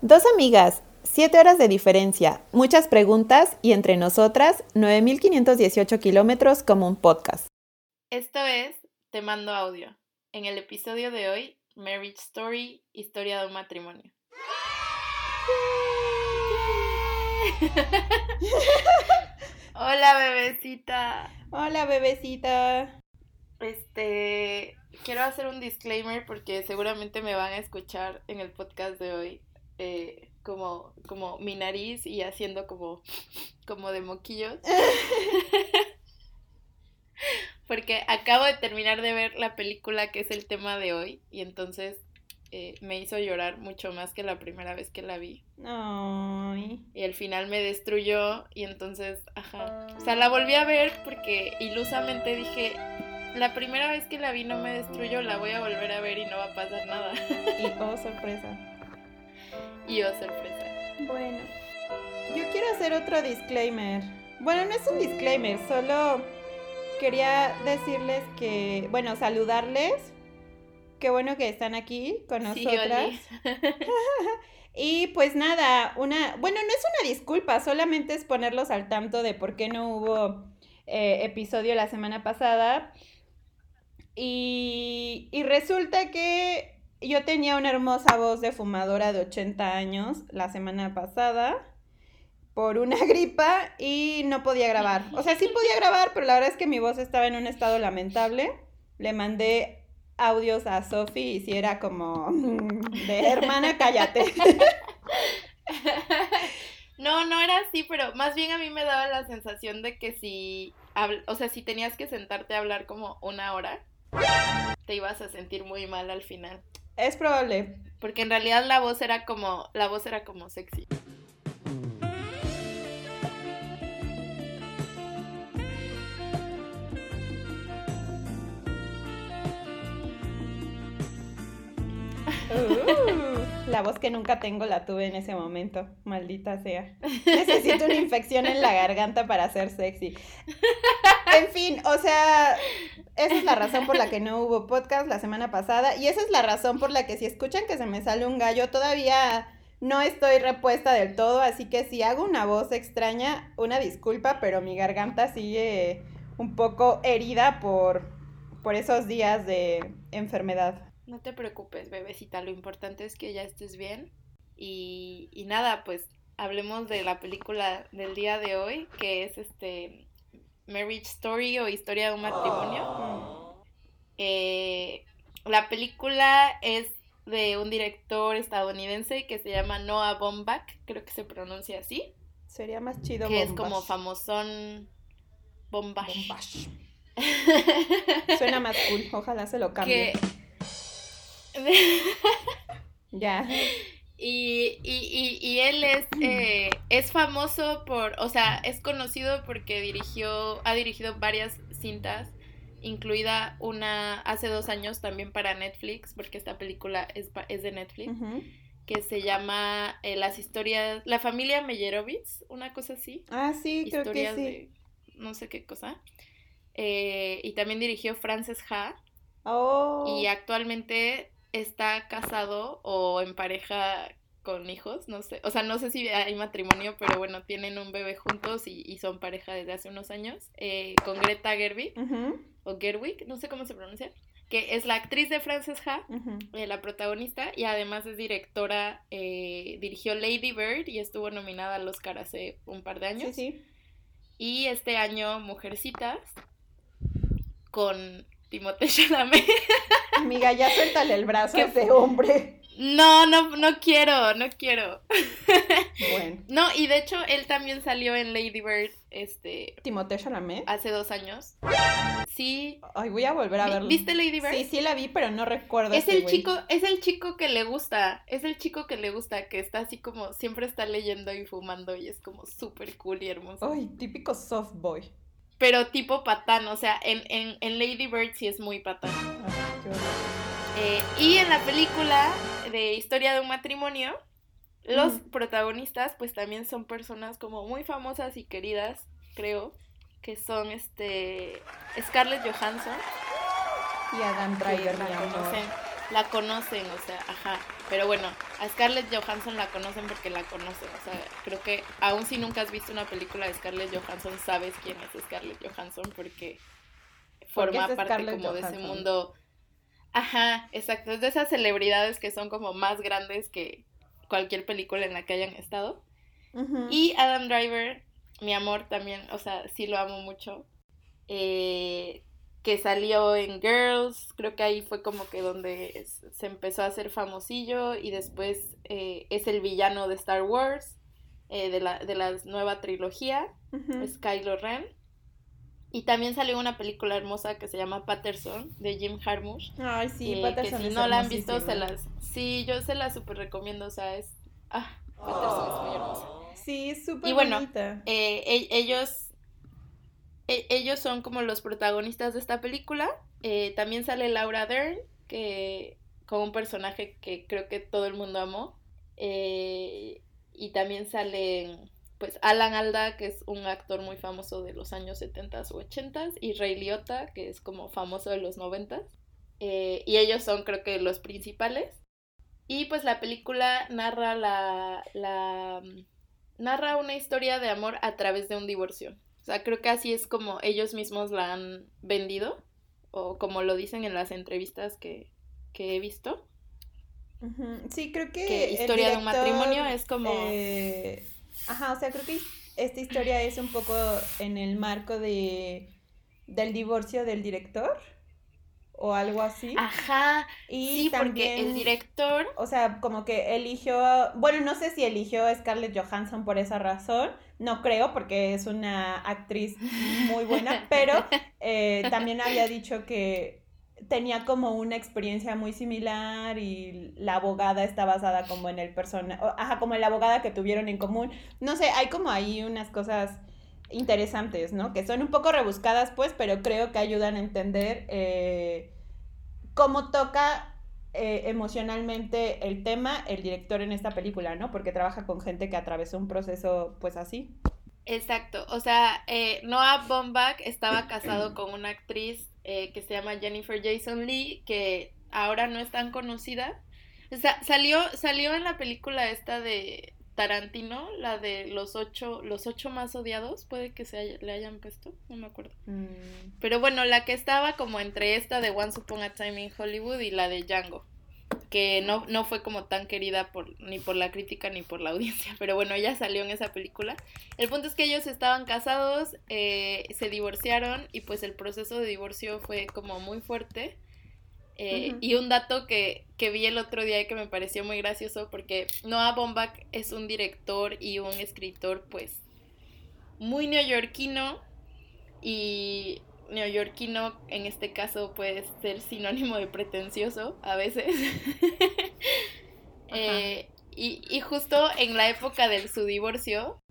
Dos amigas, siete horas de diferencia, muchas preguntas y entre nosotras 9.518 kilómetros como un podcast. Esto es Te mando audio. En el episodio de hoy, Marriage Story, historia de un matrimonio. Hola, bebecita. Hola, bebecita. Este, quiero hacer un disclaimer porque seguramente me van a escuchar en el podcast de hoy eh, como, como mi nariz y haciendo como, como de moquillos. porque acabo de terminar de ver la película que es el tema de hoy y entonces eh, me hizo llorar mucho más que la primera vez que la vi. Ay. Y al final me destruyó y entonces, ajá. O sea, la volví a ver porque ilusamente dije, la primera vez que la vi no me destruyó, la voy a volver a ver y no va a pasar nada. Y oh, sorpresa. Y oh, sorpresa. Bueno, yo quiero hacer otro disclaimer. Bueno, no es un disclaimer, solo quería decirles que, bueno, saludarles. Qué bueno que están aquí con nosotras. Y pues nada, una, bueno, no es una disculpa, solamente es ponerlos al tanto de por qué no hubo eh, episodio la semana pasada. Y, y resulta que yo tenía una hermosa voz de fumadora de 80 años la semana pasada por una gripa y no podía grabar. O sea, sí podía grabar, pero la verdad es que mi voz estaba en un estado lamentable. Le mandé audios a Sofi y si era como de hermana, cállate. No, no era así, pero más bien a mí me daba la sensación de que si, o sea, si tenías que sentarte a hablar como una hora, te ibas a sentir muy mal al final. Es probable. Porque en realidad la voz era como, la voz era como sexy. Uh, la voz que nunca tengo la tuve en ese momento, maldita sea. Necesito una infección en la garganta para ser sexy. En fin, o sea, esa es la razón por la que no hubo podcast la semana pasada y esa es la razón por la que si escuchan que se me sale un gallo, todavía no estoy repuesta del todo, así que si hago una voz extraña, una disculpa, pero mi garganta sigue un poco herida por, por esos días de enfermedad. No te preocupes, bebecita, lo importante es que ya estés bien. Y, y nada, pues hablemos de la película del día de hoy, que es este Marriage Story o Historia de un matrimonio. Eh, la película es de un director estadounidense que se llama Noah Baumbach, creo que se pronuncia así, Sería más chido. que es como famosón Bombach. Bombach. Suena más cool. Ojalá se lo cambie. Que... Ya. Y, y, y, y él es, eh, es famoso por, o sea, es conocido porque dirigió, ha dirigido varias cintas, incluida una hace dos años también para Netflix, porque esta película es, es de Netflix, que se llama eh, Las historias, La familia Meyerowitz, una cosa así, Ah, sí, creo que historias sí. de no sé qué cosa. Eh, y también dirigió Frances Ha, Oh. y actualmente está casado o en pareja con hijos, no sé, o sea, no sé si hay matrimonio, pero bueno, tienen un bebé juntos y, y son pareja desde hace unos años, eh, con Greta Gerwig, o Gerwig, no sé cómo se pronuncia, que es la actriz de Frances Ha, eh, la protagonista, y además es directora, eh, dirigió Lady Bird y estuvo nominada al Oscar hace un par de años. Sí, sí. Y este año Mujercitas con Timothée Chalamet. Amiga, ya suéltale el brazo a ese hombre. No, no, no quiero, no quiero. Bueno. No, y de hecho él también salió en Lady Bird este Timothée Chalamet. hace dos años. Sí. Ay, voy a volver a verlo. ¿Viste Lady Bird? Sí, sí la vi, pero no recuerdo. Es el güey. chico, es el chico que le gusta, es el chico que le gusta, que está así como, siempre está leyendo y fumando y es como súper cool y hermoso. Ay, típico soft boy. Pero tipo patán, o sea, en, en, en Lady Bird sí es muy patán. Eh, y en la película de Historia de un matrimonio, los protagonistas pues también son personas como muy famosas y queridas, creo, que son este Scarlett Johansson, Y Adam Driver, la conocen o sea, ajá. Pero bueno, a Scarlett Johansson la conocen porque la conocen. O sea, creo que aun si nunca has visto una película de Scarlett Johansson, sabes quién es Scarlett Johansson porque forma parte como de ese mundo. Ajá, exacto. Es de esas celebridades que son como más grandes que cualquier película en la que hayan estado. Y Adam Driver, mi amor también, o sea, sí lo amo mucho. Eh, que salió en Girls, creo que ahí fue como que donde se empezó a hacer famosillo y después eh, es el villano de Star Wars, eh, de, la, de la nueva trilogía, es Kylo Ren. Y también salió una película hermosa que se llama Patterson, de Jim Jarmusch. Ay, sí, Patterson. Que si no la han visto, se las... Sí, yo se la súper recomiendo, o sea, es... Ah, Patterson es muy hermosa. Sí, es súper Y bueno, eh, e, ellos e, ellos son como los protagonistas de esta película. Eh, también sale Laura Dern, que con un personaje que creo que todo el mundo amó. Eh, y también sale pues Alan Alda, que es un actor muy famoso de los años 70 o 80 y Ray Liotta, que es como famoso de los 90 eh, y ellos son creo que los principales. Y pues la película narra la, la narra una historia de amor a través de un divorcio. O sea, creo que así es como ellos mismos la han vendido, o como lo dicen en las entrevistas que, he visto. Sí, creo que... historia de un matrimonio es como... Eh, ajá, o sea, creo que esta historia es un poco en el marco de del divorcio del director o algo así. Ajá. Y sí, porque el director. O sea, como que eligió. Bueno, no sé si eligió a Scarlett Johansson por esa razón. No creo, porque es una actriz muy buena. pero eh, también había dicho que tenía como una experiencia muy similar y la abogada está basada como en el persona. Ajá, como en la abogada que tuvieron en común. No sé, hay como ahí unas cosas interesantes, ¿no? Que son un poco rebuscadas, pues, pero creo que ayudan a entender eh, cómo toca eh, emocionalmente el tema el director en esta película, ¿no? Porque trabaja con gente que atravesó un proceso, pues, así. Exacto, o sea, eh, Noah Baumbach estaba casado con una actriz que se llama Jennifer Jason Lee, que ahora no es tan conocida. O sea, salió, salió en la película esta de Tarantino, la de los ocho, los ocho más odiados, puede que se le hayan puesto, no me acuerdo. Mm. Pero bueno, la que estaba como entre esta de Once Upon a Time in Hollywood y la de Django, que no, no fue como tan querida por, ni por la crítica ni por la audiencia, pero bueno, ella salió en esa película. El punto es que ellos estaban casados, eh, se divorciaron y pues el proceso de divorcio fue como muy fuerte eh, y un dato que, vi el otro día y que me pareció muy gracioso, porque Noah Baumbach es un director y un escritor, pues, muy neoyorquino. Y neoyorquino en este caso puede ser sinónimo de pretencioso a veces. Eh, y, justo en la época de su divorcio,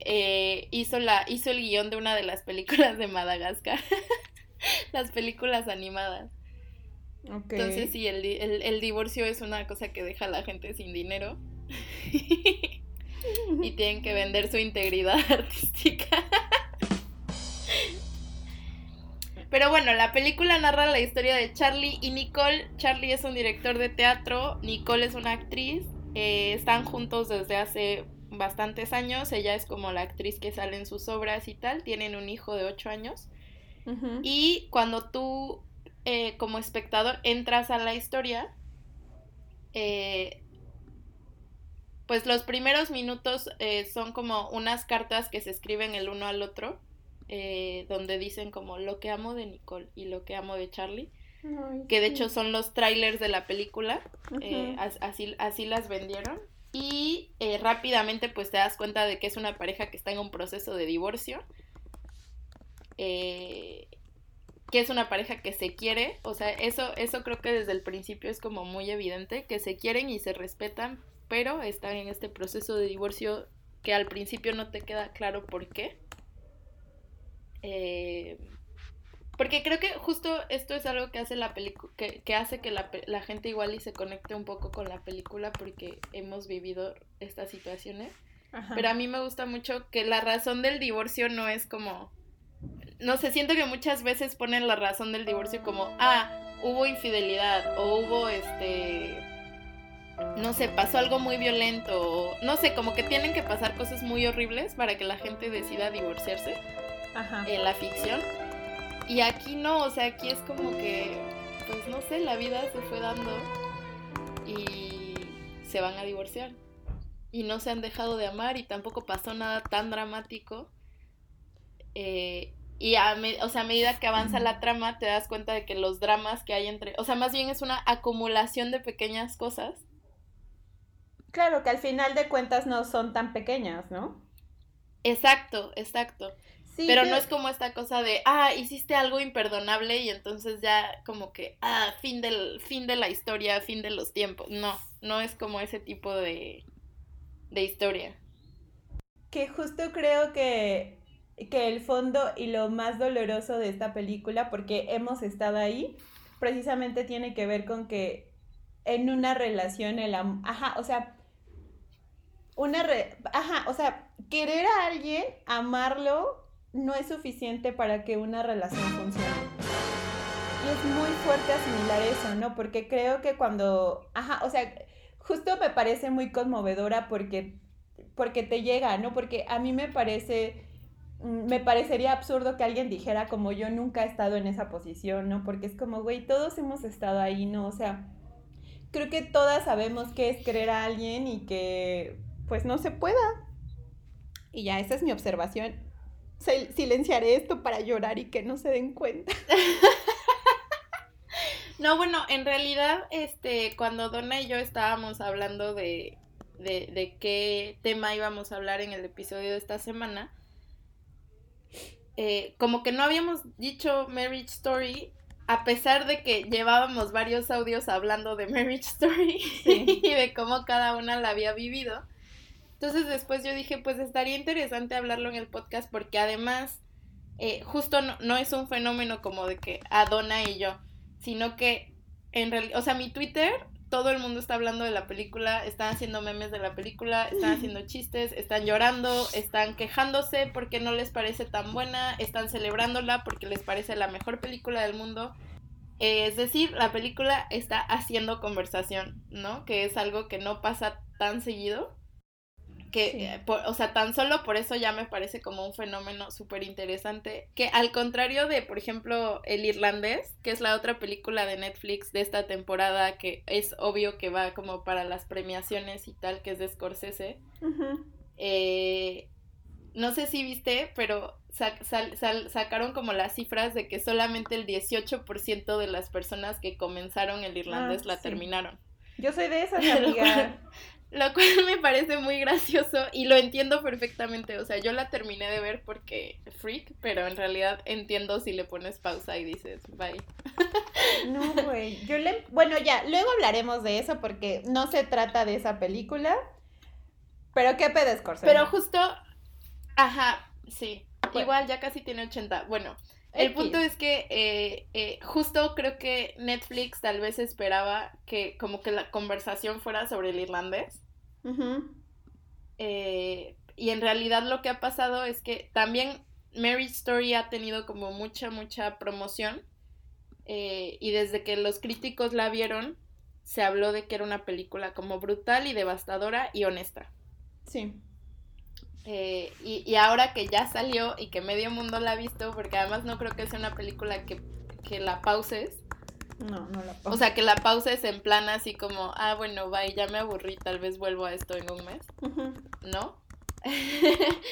eh, hizo, la, hizo el guion de una de las películas de Madagascar. las películas animadas. Entonces, sí, el, el, divorcio es una cosa que deja a la gente sin dinero. y tienen que vender su integridad artística. Pero bueno, la película narra la historia de Charlie y Nicole. Charlie es un director de teatro, Nicole es una actriz. Eh, están juntos desde hace bastantes años. Ella es como la actriz que sale en sus obras y tal. Tienen un hijo de 8 años. Y cuando tú eh, como espectador entras a la historia, eh, pues los primeros minutos eh, son como unas cartas que se escriben el uno al otro, donde dicen como lo que amo de Nicole y lo que amo de Charlie, que de hecho son los trailers de la película, así, así las vendieron. Y rápidamente pues te das cuenta de que es una pareja que está en un proceso de divorcio. Eh, que es una pareja que se quiere, o sea, eso, eso creo que desde el principio es como muy evidente, que se quieren y se respetan, pero están en este proceso de divorcio que al principio no te queda claro por qué. Eh, porque creo que justo esto es algo que hace la película, que, que, hace que la, la, gente igual y se conecte un poco con la película porque hemos vivido estas situaciones. Pero a mí me gusta mucho que la razón del divorcio no es como no sé, siento que muchas veces ponen la razón del divorcio como, ah, hubo infidelidad o hubo este no sé, pasó algo muy violento, o, no sé, como que tienen que pasar cosas muy horribles para que la gente decida divorciarse en la ficción. Y aquí no, o sea, aquí es como que, pues no sé, la vida se fue dando y se van a divorciar. Y no se han dejado de amar y tampoco pasó nada tan dramático. Eh, y a, o sea, a medida que avanza la trama te das cuenta de que los dramas que hay entre, o sea, más bien es una acumulación de pequeñas cosas Claro, que al final de cuentas no son tan pequeñas, ¿no? Exacto, exacto. Pero no es como esta cosa de, ah, hiciste algo imperdonable y entonces ya como que, ah, fin del, fin de la historia, fin de los tiempos. No, no es como ese tipo de, de historia. Que justo creo que, que el fondo y lo más doloroso de esta película, porque hemos estado ahí, precisamente tiene que ver con que en una relación el ajá, o sea, una re ajá, o sea, querer a alguien, amarlo, no es suficiente para que una relación funcione. Y es muy fuerte asimilar eso, ¿no? Porque creo que cuando, ajá, o sea, justo me parece muy conmovedora porque, porque te llega, ¿no? Porque a mí me parece, me parecería absurdo que alguien dijera como yo nunca he estado en esa posición, ¿no? Porque es como, güey, todos hemos estado ahí, ¿no? O sea, creo que todas sabemos qué es querer a alguien y que pues no se pueda. Y ya, esa es mi observación. Silenciaré esto para llorar y que no se den cuenta. No, bueno, en realidad, este, cuando Donna y yo estábamos hablando de, de, de qué tema íbamos a hablar en el episodio de esta semana, eh, como que no habíamos dicho Marriage Story, a pesar de que llevábamos varios audios hablando de Marriage Story y de cómo cada una la había vivido. Entonces después yo dije, pues estaría interesante hablarlo en el podcast porque además eh, justo no, es un fenómeno como de que Adona y yo, sino que en realidad, o sea, mi Twitter, todo el mundo está hablando de la película, están haciendo memes de la película, están haciendo chistes, están llorando, están quejándose porque no les parece tan buena, están celebrándola porque les parece la mejor película del mundo. es decir, la película está haciendo conversación, ¿no? Que es algo que no pasa tan seguido que, eh, o sea, tan solo por eso ya me parece como un fenómeno súper interesante, que al contrario de, por ejemplo, El Irlandés, que es la otra película de Netflix de esta temporada, que es obvio que va como para las premiaciones y tal, que es de Scorsese, eh, no sé si viste, pero sacaron como las cifras de que solamente el 18% de las personas que comenzaron el irlandés ah, la terminaron. Yo soy de esas, amiga. Lo cual me parece muy gracioso y lo entiendo perfectamente. O sea, yo la terminé de ver porque freak, pero en realidad entiendo si le pones pausa y dices bye. No, güey. Yo le. Bueno, ya, luego hablaremos de eso porque no se trata de esa película. Pero qué pedes, Pero justo. Ajá, sí. Igual ya casi tiene 80. Bueno, el punto es que eh, eh, justo creo que Netflix tal vez esperaba que como que la conversación fuera sobre el irlandés. Eh, y en realidad lo que ha pasado es que también Marriage Story ha tenido como mucha, mucha promoción. y desde que los críticos la vieron, se habló de que era una película como brutal y devastadora y honesta. Sí. Eh, y, ahora que ya salió y que medio mundo la ha visto, porque además no creo que sea una película que, la pauses. No, no la pauses. O sea, que la pauses en plan así como, ah, bueno, bye, ya me aburrí, tal vez vuelvo a esto en un mes. ¿No?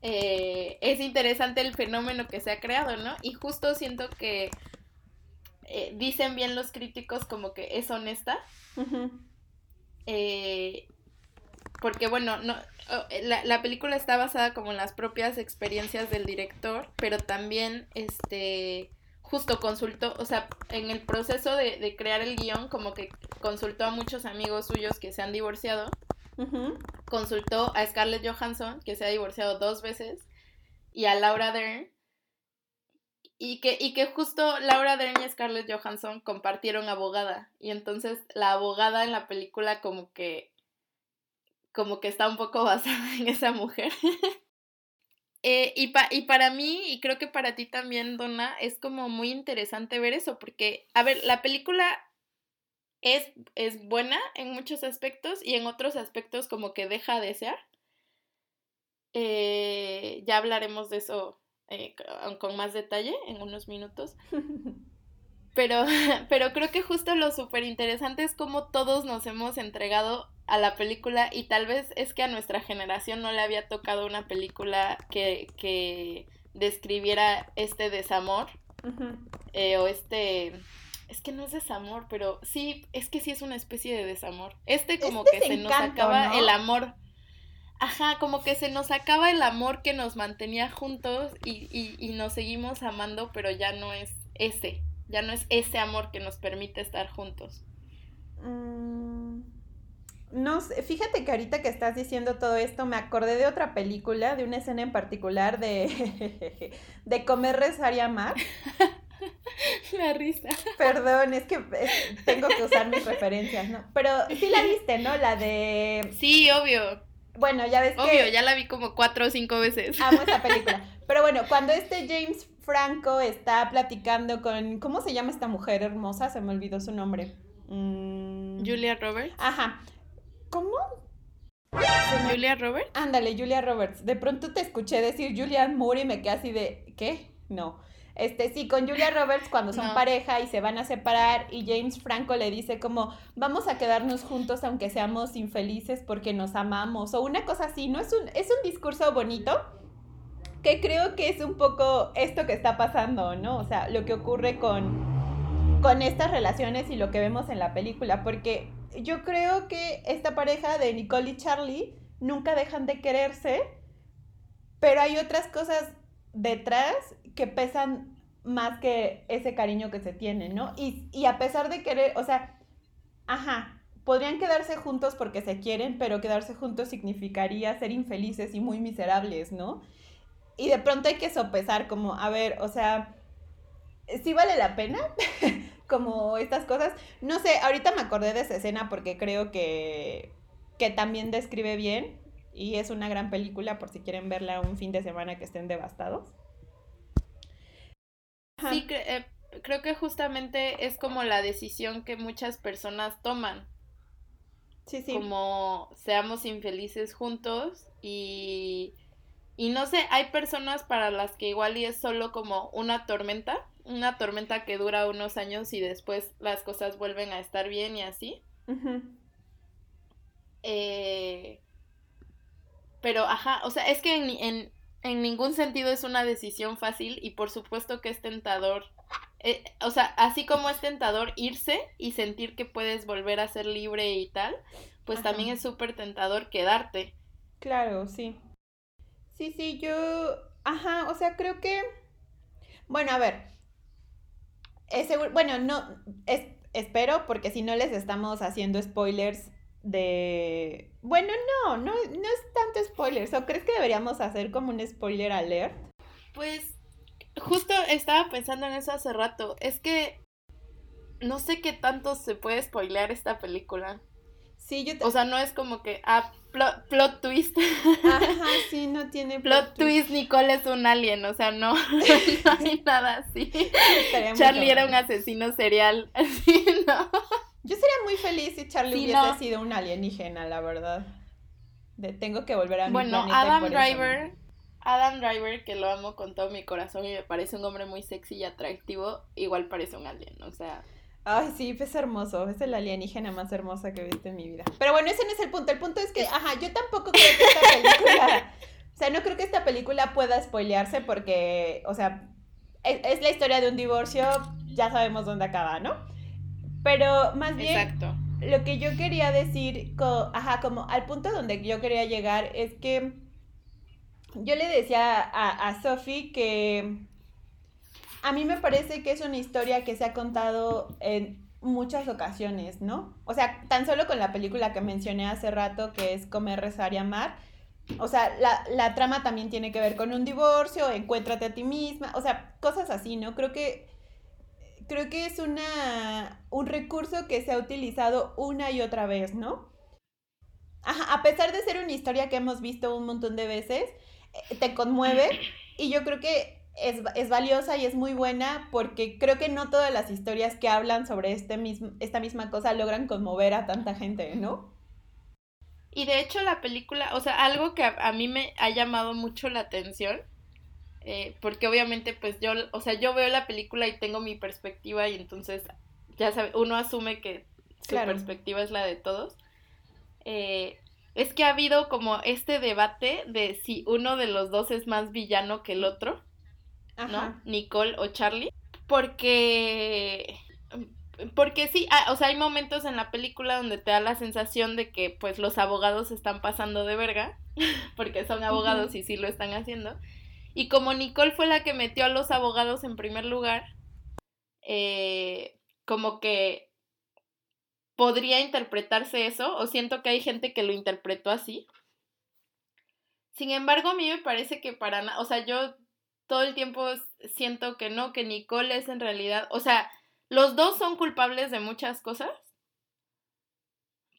Eh, es interesante el fenómeno que se ha creado, ¿no? Y justo siento que eh, dicen bien los críticos como que es honesta. Porque bueno, no, eh, la, la, película está basada como en las propias experiencias del director, pero también este justo consultó, o sea, en el proceso de, crear el guion, como que consultó a muchos amigos suyos que se han divorciado, consultó a Scarlett Johansson, que se ha divorciado dos veces, y a Laura Dern, y que, y que justo Laura Dern y Scarlett Johansson compartieron abogada, y entonces la abogada en la película como que como que está un poco basada en esa mujer. Eh, y, pa y para mí, y creo que para ti también, Donna, es como muy interesante ver eso, porque, a ver, la película es, es buena en muchos aspectos y en otros aspectos como que deja de ser. Eh, ya hablaremos de eso eh, con más detalle en unos minutos. Pero, pero creo que justo lo súper interesante es cómo todos nos hemos entregado a la película y tal vez es que a nuestra generación no le había tocado una película que, que describiera este desamor eh, o este... Es que no es desamor, pero sí, es que sí es una especie de desamor. Este como que se nos acaba el amor. Ajá, como que se nos acaba el amor que nos mantenía juntos y, y, y nos seguimos amando, pero ya no es ese. Ya no es ese amor que nos permite estar juntos. Mm, no sé, fíjate que ahorita que estás diciendo todo esto, me acordé de otra película, de una escena en particular de, de comer, rezar y amar. La risa. Perdón, es que tengo que usar mis referencias, ¿no? Pero sí la viste, ¿no? La de... Sí, obvio. Bueno, ya ves Obvio, ya la vi como cuatro o cinco veces. Amo esa película. Pero bueno, cuando este James Franco está platicando con. ¿Cómo se llama esta mujer hermosa? Se me olvidó su nombre. Mm. Julia Roberts. Ajá. ¿Cómo? Julia Roberts. Ándale, Julia Roberts. De pronto te escuché decir Julia Moore y me quedé así de. ¿Qué? No. Este, sí, con Julia Roberts cuando son pareja y se van a separar y James Franco le dice como, vamos a quedarnos juntos aunque seamos infelices porque nos amamos o una cosa así, ¿no? Es un, es un discurso bonito, que creo que es un poco esto que está pasando, ¿no? O sea, lo que ocurre con, con estas relaciones y lo que vemos en la película, porque yo creo que esta pareja de Nicole y Charlie nunca dejan de quererse, pero hay otras cosas detrás que pesan más que ese cariño que se tiene, ¿no? Y, y a pesar de querer, o sea, ajá, podrían quedarse juntos porque se quieren, pero quedarse juntos significaría ser infelices y muy miserables, ¿no? Y de pronto hay que sopesar como, a ver, o sea, ¿sí vale la pena? como estas cosas. No sé, ahorita me acordé de esa escena porque creo que, que también describe bien y es una gran película por si quieren verla un fin de semana que estén devastados. Sí, eh, creo que justamente es como la decisión que muchas personas toman. Sí, sí. Como seamos infelices juntos y y no sé, hay personas para las que igual y es solo como una tormenta, una tormenta que dura unos años y después las cosas vuelven a estar bien y así. eh, pero, ajá, o sea, es que en, en, en, ningún sentido es una decisión fácil y por supuesto que es tentador. Eh, o sea, así como es tentador irse y sentir que puedes volver a ser libre y tal, pues también es súper tentador quedarte. Claro, sí. Sí, sí, yo, ajá, o sea, creo que, bueno, a ver, ese, bueno, no, es, espero, porque si no les estamos haciendo spoilers de, bueno, no, no, no es tanto spoilers, ¿o crees que deberíamos hacer como un spoiler alert? Pues, justo estaba pensando en eso hace rato, es que no sé qué tanto se puede spoilear esta película. Sí, yo O sea, no es como que, ah, plot, twist. Ajá, sí, no tiene plot, twist. Nicole es un alien, o sea, no, no hay nada así. Charlie era un asesino serial, así, ¿no? Yo sería muy feliz si Charlie hubiese sido un alienígena, la verdad. De, tengo que volver a mi Bueno, Adam Driver, Adam Driver, que lo amo con todo mi corazón y me parece un hombre muy sexy y atractivo, igual parece un alien, o sea... Ay, sí, es hermoso. Es la alienígena más hermosa que he visto en mi vida. Pero bueno, ese no es el punto. El punto es que, ajá, yo tampoco creo que esta película. o sea, no creo que esta película pueda spoilearse porque, o sea, es, la historia de un divorcio, ya sabemos dónde acaba, ¿no? Pero más bien. Exacto. Lo que yo quería decir, ajá, como al punto donde yo quería llegar es que yo le decía a, a Sophie que a mí me parece que es una historia que se ha contado en muchas ocasiones, ¿no? O sea, tan solo con la película que mencioné hace rato, que es Comer, Rezar y Amar. O sea, la, trama también tiene que ver con un divorcio, encuéntrate a ti misma, o sea, cosas así, ¿no? Creo que, creo que es una, un recurso que se ha utilizado una y otra vez, ¿no? Ajá, a pesar de ser una historia que hemos visto un montón de veces, eh, te conmueve y yo creo que es, es, valiosa y es muy buena porque creo que no todas las historias que hablan sobre este mismo, esta misma cosa logran conmover a tanta gente, ¿no? Y de hecho la película, o sea, algo que a, mí me ha llamado mucho la atención, eh, porque obviamente pues yo, o sea, yo veo la película y tengo mi perspectiva y entonces, ya sabe, uno asume que su perspectiva es la de todos. Eh, es que ha habido como este debate de si uno de los dos es más villano que el otro, ¿no? Nicole o Charlie. Porque porque sí, ah, o sea, hay momentos en la película donde te da la sensación de que pues los abogados están pasando de verga, porque son abogados y sí lo están haciendo. Y como Nicole fue la que metió a los abogados en primer lugar, eh, como que podría interpretarse eso, o siento que hay gente que lo interpretó así. Sin embargo, a mí me parece que para nada, o sea, yo todo el tiempo siento que no, que Nicole es en realidad, o sea, los dos son culpables de muchas cosas,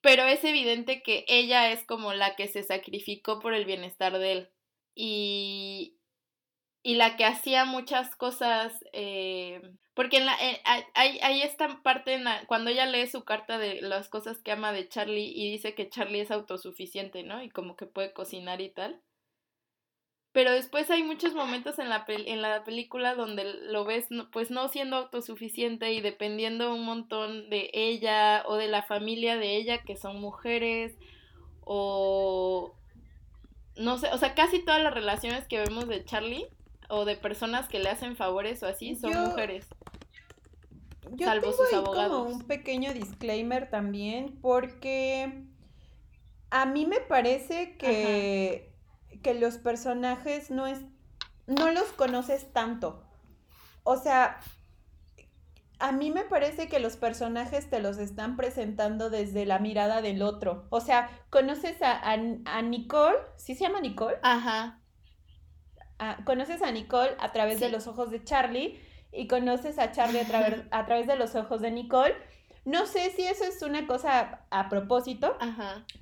pero es evidente que ella es como la que se sacrificó por el bienestar de él. Y, y la que hacía muchas cosas, eh, porque en la, hay, esta parte cuando ella lee su carta de las cosas que ama de Charlie y dice que Charlie es autosuficiente, ¿no? Y como que puede cocinar y tal. Pero después hay muchos momentos en la, en la película donde lo ves pues no siendo autosuficiente y dependiendo un montón de ella o de la familia de ella que son mujeres o no sé, o sea, casi todas las relaciones que vemos de Charlie o de personas que le hacen favores o así son mujeres. Yo salvo sus abogados. Como un pequeño disclaimer también porque a mí me parece que que los personajes no es no los conoces tanto. O sea, a mí me parece que los personajes te los están presentando desde la mirada del otro. O sea, conoces a, a, Nicole, ¿sí se llama Nicole? Ajá. Ah, conoces a Nicole a través de los ojos de Charlie y conoces a Charlie a, través, a través de los ojos de Nicole no sé si eso es una cosa a, propósito,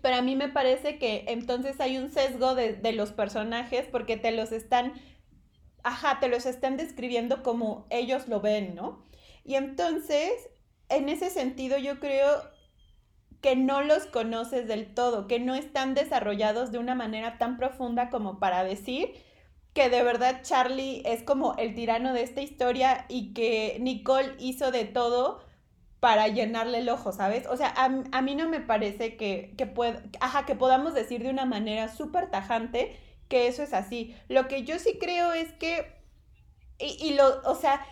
pero a mí me parece que entonces hay un sesgo de, los personajes porque te los están, ajá, te los están describiendo como ellos lo ven, ¿no? Y entonces, en ese sentido, yo creo que no los conoces del todo, que no están desarrollados de una manera tan profunda como para decir que de verdad Charlie es como el tirano de esta historia y que Nicole hizo de todo para llenarle el ojo, ¿sabes? O sea, a, mí no me parece que, que, ajá, que podamos decir de una manera súper tajante que eso es así. Lo que yo sí creo es que, y, y, lo, o sea,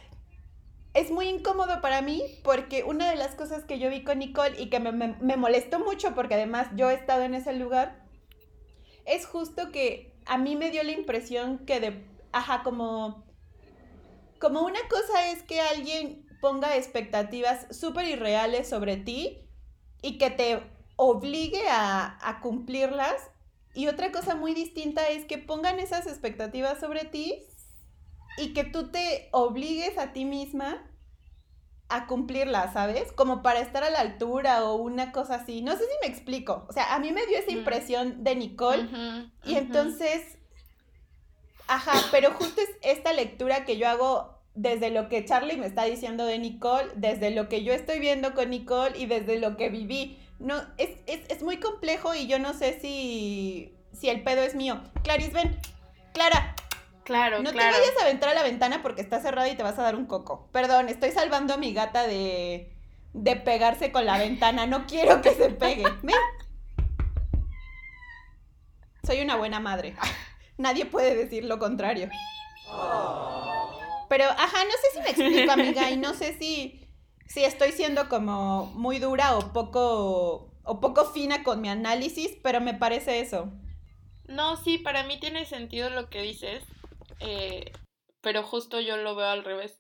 es muy incómodo para mí porque una de las cosas que yo vi con Nicole y que me, me, me molestó mucho porque además yo he estado en ese lugar, es justo que a mí me dio la impresión que de, ajá, como, como una cosa es que alguien ponga expectativas súper irreales sobre ti y que te obligue a, cumplirlas. Y otra cosa muy distinta es que pongan esas expectativas sobre ti y que tú te obligues a ti misma a cumplirlas, ¿sabes? Como para estar a la altura o una cosa así. No sé si me explico. O sea, a mí me dio esa impresión de Nicole y entonces, ajá, pero justo es esta lectura que yo hago desde lo que Charlie me está diciendo de Nicole, desde lo que yo estoy viendo con Nicole y desde lo que viví. No, es, es, muy complejo y yo no sé si, si el pedo es mío. Clarice, ven. Clara. Claro, no te vayas a aventar a la ventana porque está cerrada y te vas a dar un coco. Perdón, estoy salvando a mi gata de, de pegarse con la ventana. No quiero que se pegue. Ven. Soy una buena madre. Nadie puede decir lo contrario. Pero, ajá, no sé si me explico, amiga, y no sé si, si estoy siendo como muy dura o poco, o poco fina con mi análisis, pero me parece eso. No, sí, para mí tiene sentido lo que dices, eh, pero justo yo lo veo al revés.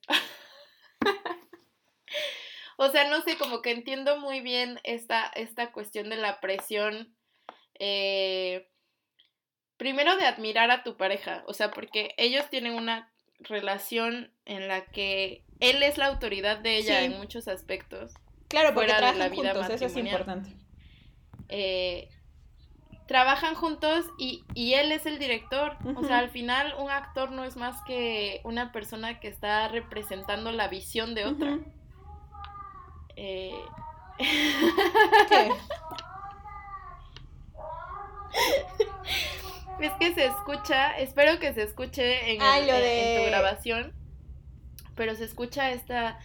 o sea, no sé, como que entiendo muy bien esta, esta cuestión de la presión. Eh, primero de admirar a tu pareja, o sea, porque ellos tienen una relación en la que él es la autoridad de ella en muchos aspectos. Claro, porque fuera de la vida juntos, eso es importante. Eh, trabajan juntos y, y él es el director. O sea, al final un actor no es más que una persona que está representando la visión de otra. eh... ¿Qué? es que se escucha, espero que se escuche en, tu grabación, pero se escucha esta,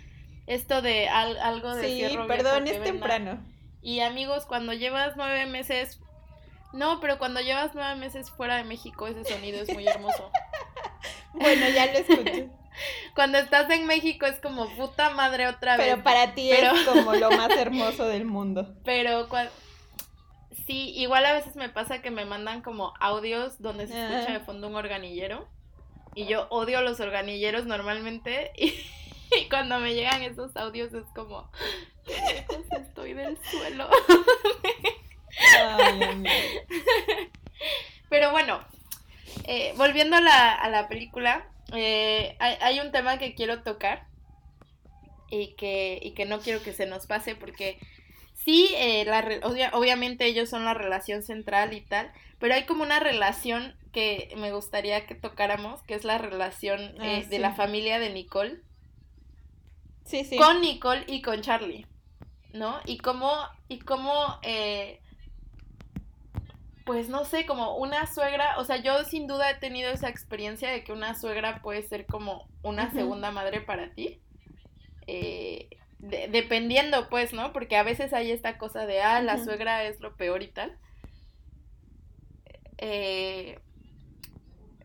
esto de algo de Sí, perdón, es temprano. Y amigos, cuando llevas nueve meses, no, pero cuando llevas nueve meses fuera de México, ese sonido es muy hermoso. bueno, ya lo escuché. Cuando estás en México es como puta madre otra vez. Pero para ti es como lo más hermoso del mundo. Pero cuando Sí, igual a veces me pasa que me mandan como audios donde se escucha de fondo un organillero. Y yo odio los organilleros normalmente. Y, cuando me llegan esos audios es como, qué estoy del suelo. Pero bueno, eh, volviendo a la, a la película, eh, hay, hay, un tema que quiero tocar y que, y que no quiero que se nos pase porque sí, eh, la obviamente ellos son la relación central y tal, pero hay como una relación que me gustaría que tocáramos, que es la relación ah, eh, de la familia de Nicole. Sí, sí. Con Nicole y con Charlie, ¿no? Y cómo, y cómo, eh, pues no sé, como una suegra, o sea, yo sin duda he tenido esa experiencia de que una suegra puede ser como una segunda madre para ti. Eh, dependiendo, pues, ¿no? Porque a veces hay esta cosa de, ah, la suegra es lo peor y tal. Eh,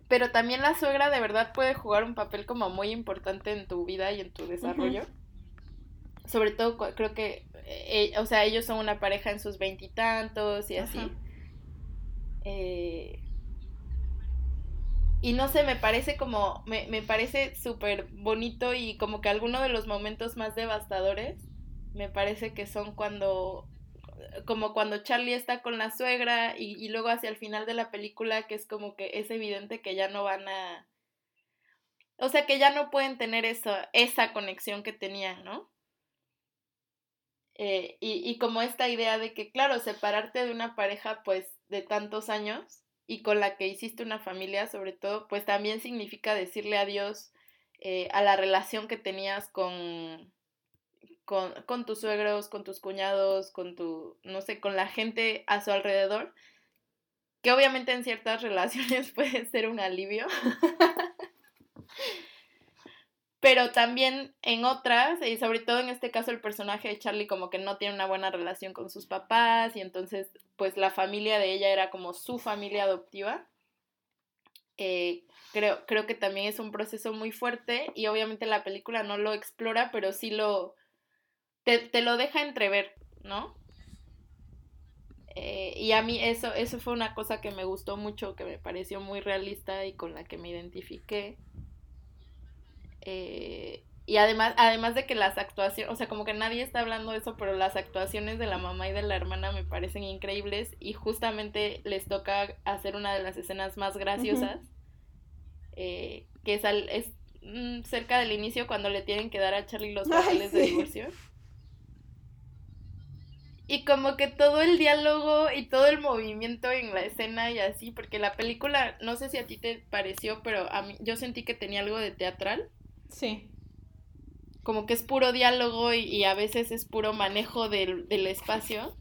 pero también la suegra de verdad puede jugar un papel como muy importante en tu vida y en tu desarrollo. Sobre todo creo que, eh, o sea, ellos son una pareja en sus veintitantos y, así. Eh, y no sé, me parece como, me, me parece súper bonito y como que alguno de los momentos más devastadores me parece que son cuando, como cuando Charlie está con la suegra y, luego hacia el final de la película que es como que es evidente que ya no van a, o sea, que ya no pueden tener eso, esa conexión que tenían, ¿no? Eh, y, y como esta idea de que, claro, separarte de una pareja, pues, de tantos años, y con la que hiciste una familia, sobre todo, pues también significa decirle adiós eh, a la relación que tenías con, con, con, tus suegros, con tus cuñados, con tu, no sé, con la gente a su alrededor, que obviamente en ciertas relaciones puede ser un alivio. pero también en otras, y sobre todo en este caso el personaje de Charlie como que no tiene una buena relación con sus papás y entonces pues la familia de ella era como su familia adoptiva. Eh, creo, creo que también es un proceso muy fuerte y obviamente la película no lo explora, pero sí lo... te, te lo deja entrever, ¿no? Eh, y a mí eso, eso fue una cosa que me gustó mucho, que me pareció muy realista y con la que me identifiqué. Eh, y además, además de que las actuaciones, o sea, como que nadie está hablando de eso, pero las actuaciones de la mamá y de la hermana me parecen increíbles y justamente les toca hacer una de las escenas más graciosas, eh, que es, al, es mm, cerca del inicio cuando le tienen que dar a Charlie los papeles de divorcio. Y como que todo el diálogo y todo el movimiento en la escena y así, porque la película, no sé si a ti te pareció, pero a mí yo sentí que tenía algo de teatral. Sí. Como que es puro diálogo y, a veces es puro manejo del, espacio.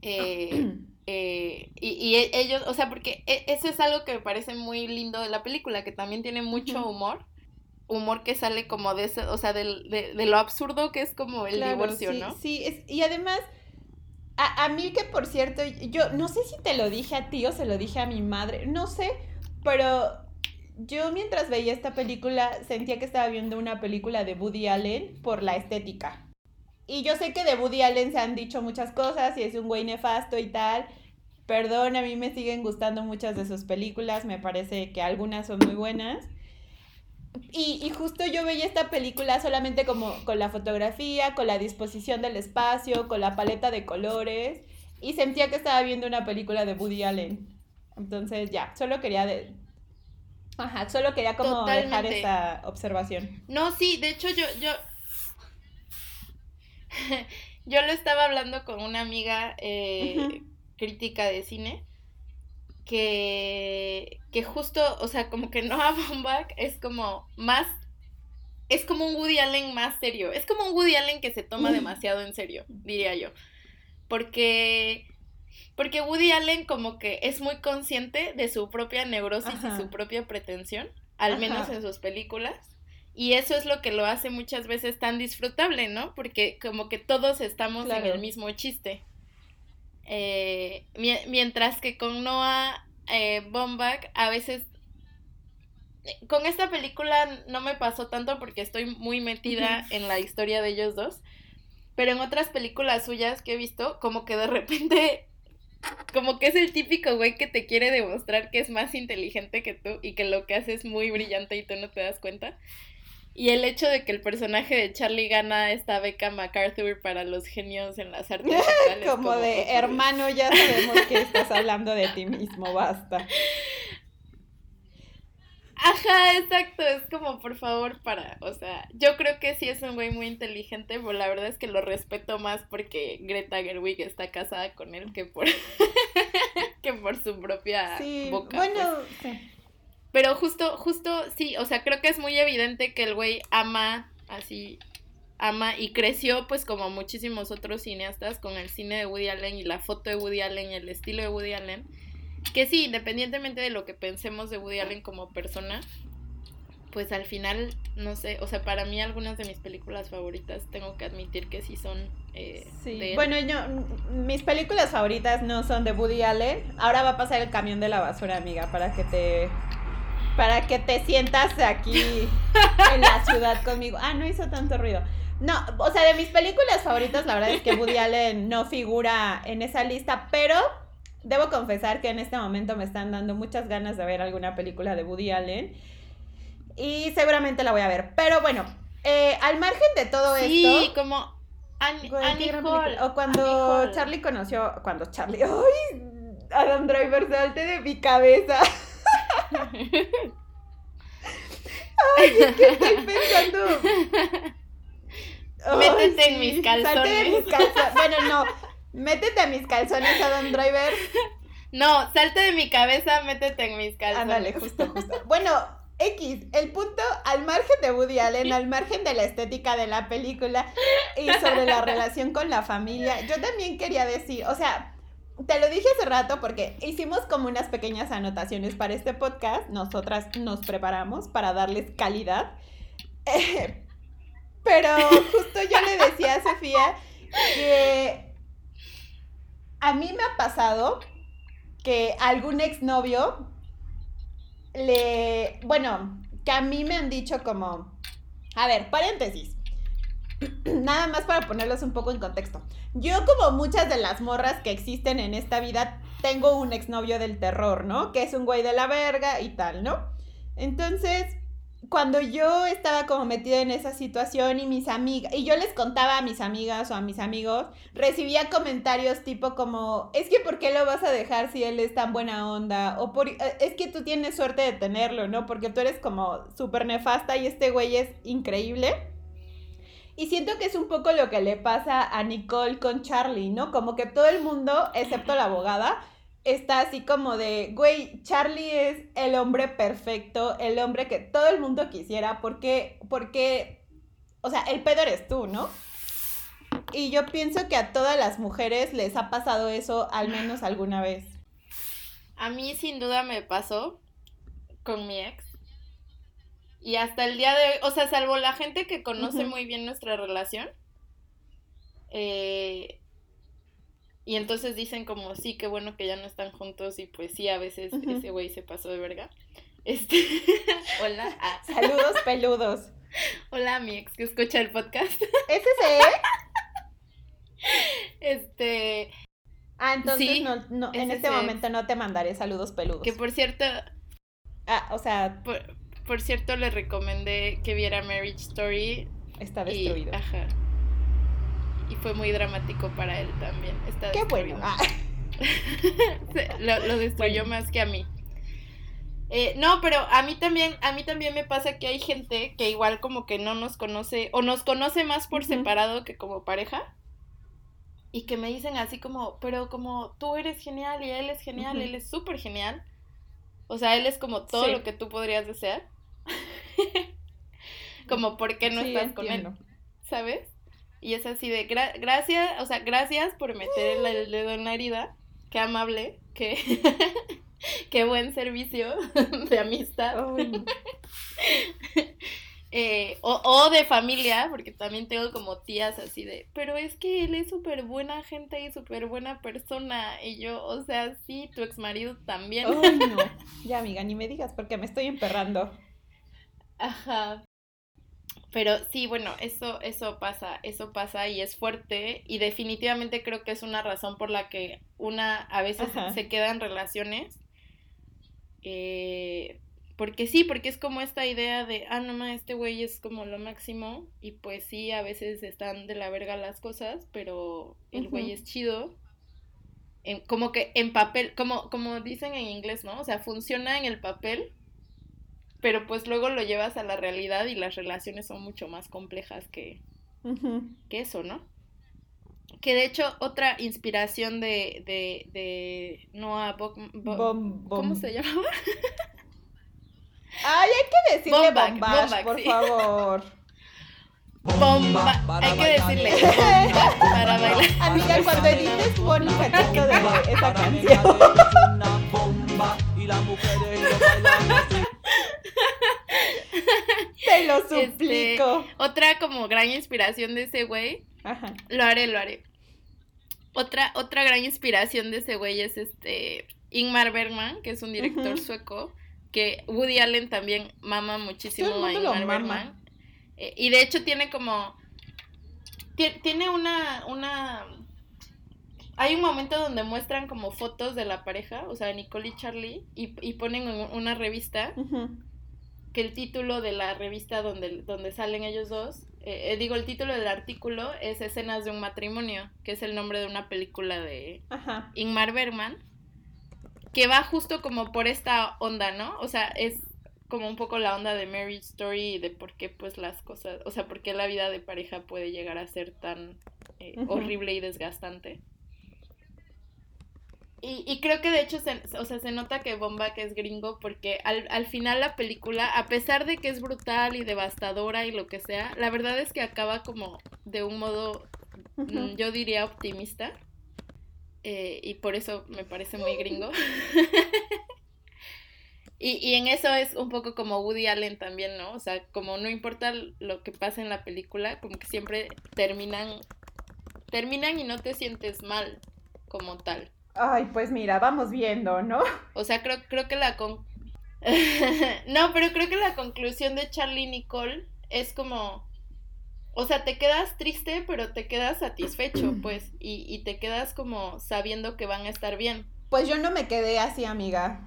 Eh, eh, y, e, ellos, o sea, porque e, eso es algo que me parece muy lindo de la película, que también tiene mucho humor. Humor que sale como de eso, o sea, de, lo absurdo que es como el divorcio, ¿no? Sí, es, y además, a, a mí que por cierto, yo no sé si te lo dije a ti o se lo dije a mi madre, no sé, pero yo mientras veía esta película sentía que estaba viendo una película de Woody Allen por la estética. Y yo sé que de Woody Allen se han dicho muchas cosas y es un güey nefasto y tal. Perdón, a mí me siguen gustando muchas de sus películas, me parece que algunas son muy buenas. Y, justo yo veía esta película solamente como con la fotografía, con la disposición del espacio, con la paleta de colores y sentía que estaba viendo una película de Woody Allen. Entonces ya, solo quería Ajá, solo quería como dejar esa observación. No, sí, de hecho yo, yo, yo lo estaba hablando con una amiga eh, crítica de cine que, que justo, o sea, como que Noah Baumbach es como más, es como un Woody Allen más serio, es como un Woody Allen que se toma demasiado en serio, diría yo, porque, porque Woody Allen como que es muy consciente de su propia neurosis y su propia pretensión, al menos en sus películas. Y eso es lo que lo hace muchas veces tan disfrutable, ¿no? Porque como que todos estamos en el mismo chiste. Eh, mientras que con Noah eh, Bombach a veces... Con esta película no me pasó tanto porque estoy muy metida en la historia de ellos dos. Pero en otras películas suyas que he visto, como que de repente como que es el típico güey que te quiere demostrar que es más inteligente que tú y que lo que hace es muy brillante y tú no te das cuenta. Y el hecho de que el personaje de Charlie gana esta beca MacArthur para los genios en las artes como, como, de, hermano, ya sabemos que estás hablando de ti mismo, basta. Ajá, exacto, es como por favor para, o sea, yo creo que sí es un güey muy inteligente, pero la verdad es que lo respeto más porque Greta Gerwig está casada con él que por que por su propia sí, boca. Bueno, pues. sí. Pero justo, justo, sí, o sea, creo que es muy evidente que el güey ama, así, ama y creció pues como muchísimos otros cineastas con el cine de Woody Allen y la foto de Woody Allen y el estilo de Woody Allen. Que sí, independientemente de lo que pensemos de Woody Allen como persona, pues al final, no sé, o sea, para mí algunas de mis películas favoritas tengo que admitir que sí son eh, sí. Bueno, yo, mis películas favoritas no son de Woody Allen. Ahora va a pasar el camión de la basura, amiga, para que te para que te sientas aquí en la ciudad conmigo. Ah, no hizo tanto ruido. No, o sea, de mis películas favoritas, la verdad es que Woody Allen no figura en esa lista, pero debo confesar que en este momento me están dando muchas ganas de ver alguna película de Woody Allen. Y seguramente la voy a ver. Pero bueno, eh, al margen de todo esto. Sí, como Annie, O cuando Charlie conoció. Cuando Charlie. ¡Ay! Adam Driver, salte de mi cabeza. Ay, es que estoy pensando. Métete en mis calzones. Bueno, no. Métete a mis calzones, Adam Driver. No, salte de mi cabeza, métete en mis calzones. Ándale, justo, justo. Bueno, X, el punto, al margen de Woody Allen, al margen de la estética de la película y sobre la relación con la familia, yo también quería decir, o sea, te lo dije hace rato porque hicimos como unas pequeñas anotaciones para este podcast. Nosotras nos preparamos para darles calidad. pero justo yo le decía a Sofía que a mí me ha pasado que algún exnovio le. Bueno, que a mí me han dicho como. A ver, paréntesis. Nada más para ponerlos un poco en contexto. Yo, como muchas de las morras que existen en esta vida, tengo un exnovio del terror, ¿no? Que es un güey de la verga y tal, ¿no? Entonces, cuando yo estaba como metida en esa situación y mis amigas, y yo les contaba a mis amigas o a mis amigos, recibía comentarios tipo como, es que ¿por qué lo vas a dejar si él es tan buena onda? O por, eh, es que tú tienes suerte de tenerlo, ¿no? Porque tú eres como súper nefasta y este güey es increíble. Y siento que es un poco lo que le pasa a Nicole con Charlie, ¿no? Como que todo el mundo, excepto la abogada, está así como de, güey, Charlie es el hombre perfecto, el hombre que todo el mundo quisiera, porque, porque, o sea, el pedo eres tú, ¿no? Y yo pienso que a todas las mujeres les ha pasado eso al menos alguna vez. A mí sin duda me pasó con mi ex. Y hasta el día de hoy, o sea, salvo la gente que conoce muy bien nuestra relación, eh, y entonces dicen como, sí, qué bueno que ya no están juntos y pues sí, a veces ese güey se pasó de verga. Este, hola. Ah. Saludos peludos. Hola, mi ex que escucha el podcast. ¿Ese es Este... Ah, entonces no, en este momento no te mandaré saludos peludos. Que por cierto... Ah, o sea... Por cierto, le recomendé que viera Marriage Story. Está destruido. Y, ajá. Y fue muy dramático para él también. Está Qué bueno. Ah. lo, destruyó más que a mí. Eh, no, pero a mí también, a mí también me pasa que hay gente que igual como que no nos conoce, o nos conoce más por separado que como pareja. y que me dicen así como, pero como tú eres genial y él es genial, él es súper genial. O sea, él es como todo lo que tú podrías desear. como, ¿por qué no estás con él? ¿Sabes? Y es así de, gracias, o sea, gracias por meter el, dedo en la herida. Qué amable, qué, qué buen servicio de amistad. Eh, o, de familia, porque también tengo como tías así de, pero es que él es súper buena gente y súper buena persona. Y yo, o sea, sí, tu ex marido también. no. Ya, amiga, ni me digas porque me estoy emperrando. Ajá. Pero sí, bueno, eso, eso pasa, eso pasa y es fuerte y definitivamente creo que es una razón por la que una a veces se queda en relaciones. Eh, porque sí, porque es como esta idea de, ah, no, este güey es como lo máximo. Y pues sí, a veces están de la verga las cosas, pero el güey es chido. como que en papel, como, como dicen en inglés, ¿no? O sea, funciona en el papel, pero pues luego lo llevas a la realidad y las relaciones son mucho más complejas que, que eso, ¿no? Que de hecho, otra inspiración de, de, de Noah ¿Cómo se llamaba? Ay, hay que decirle bomba, por favor. Bomba, hay que decirle bomba para bailar. Amiga, cuando edites pon un cachito de esa canción. Este, otra como gran inspiración de ese güey. Ajá. Lo haré, lo haré. Otra, otra gran inspiración de ese güey es este Ingmar Bergman, que es un director sueco que Woody Allen también mama muchísimo a Ingmar Bergman. Eh, y de hecho tiene como... Tiene una, una... Hay un momento donde muestran como fotos de la pareja, o sea, Nicole y Charlie, y, y ponen una revista, que el título de la revista donde, donde salen ellos dos, eh, eh, digo, el título del artículo es Escenas de un matrimonio, que es el nombre de una película de Ingmar Bergman que va justo como por esta onda, ¿no? O sea, es como un poco la onda de Marriage Story y de por qué pues las cosas, o sea, por qué la vida de pareja puede llegar a ser tan eh, horrible y desgastante. Y, creo que de hecho, se, o sea, se nota que Bomba que es gringo porque al, al, final la película, a pesar de que es brutal y devastadora y lo que sea, la verdad es que acaba como de un modo, mm, yo diría optimista. Eh, y por eso me parece muy gringo. y, y en eso es un poco como Woody Allen también, ¿no? O sea, como no importa lo que pase en la película, como que siempre terminan, terminan y no te sientes mal como tal. Ay, pues mira, vamos viendo, ¿no? O sea, creo, creo que la con... no, pero creo que la conclusión de Charlie Nicole es como o sea, te quedas triste, pero te quedas satisfecho, pues, y, y te quedas como sabiendo que van a estar bien. Pues yo no me quedé así, amiga.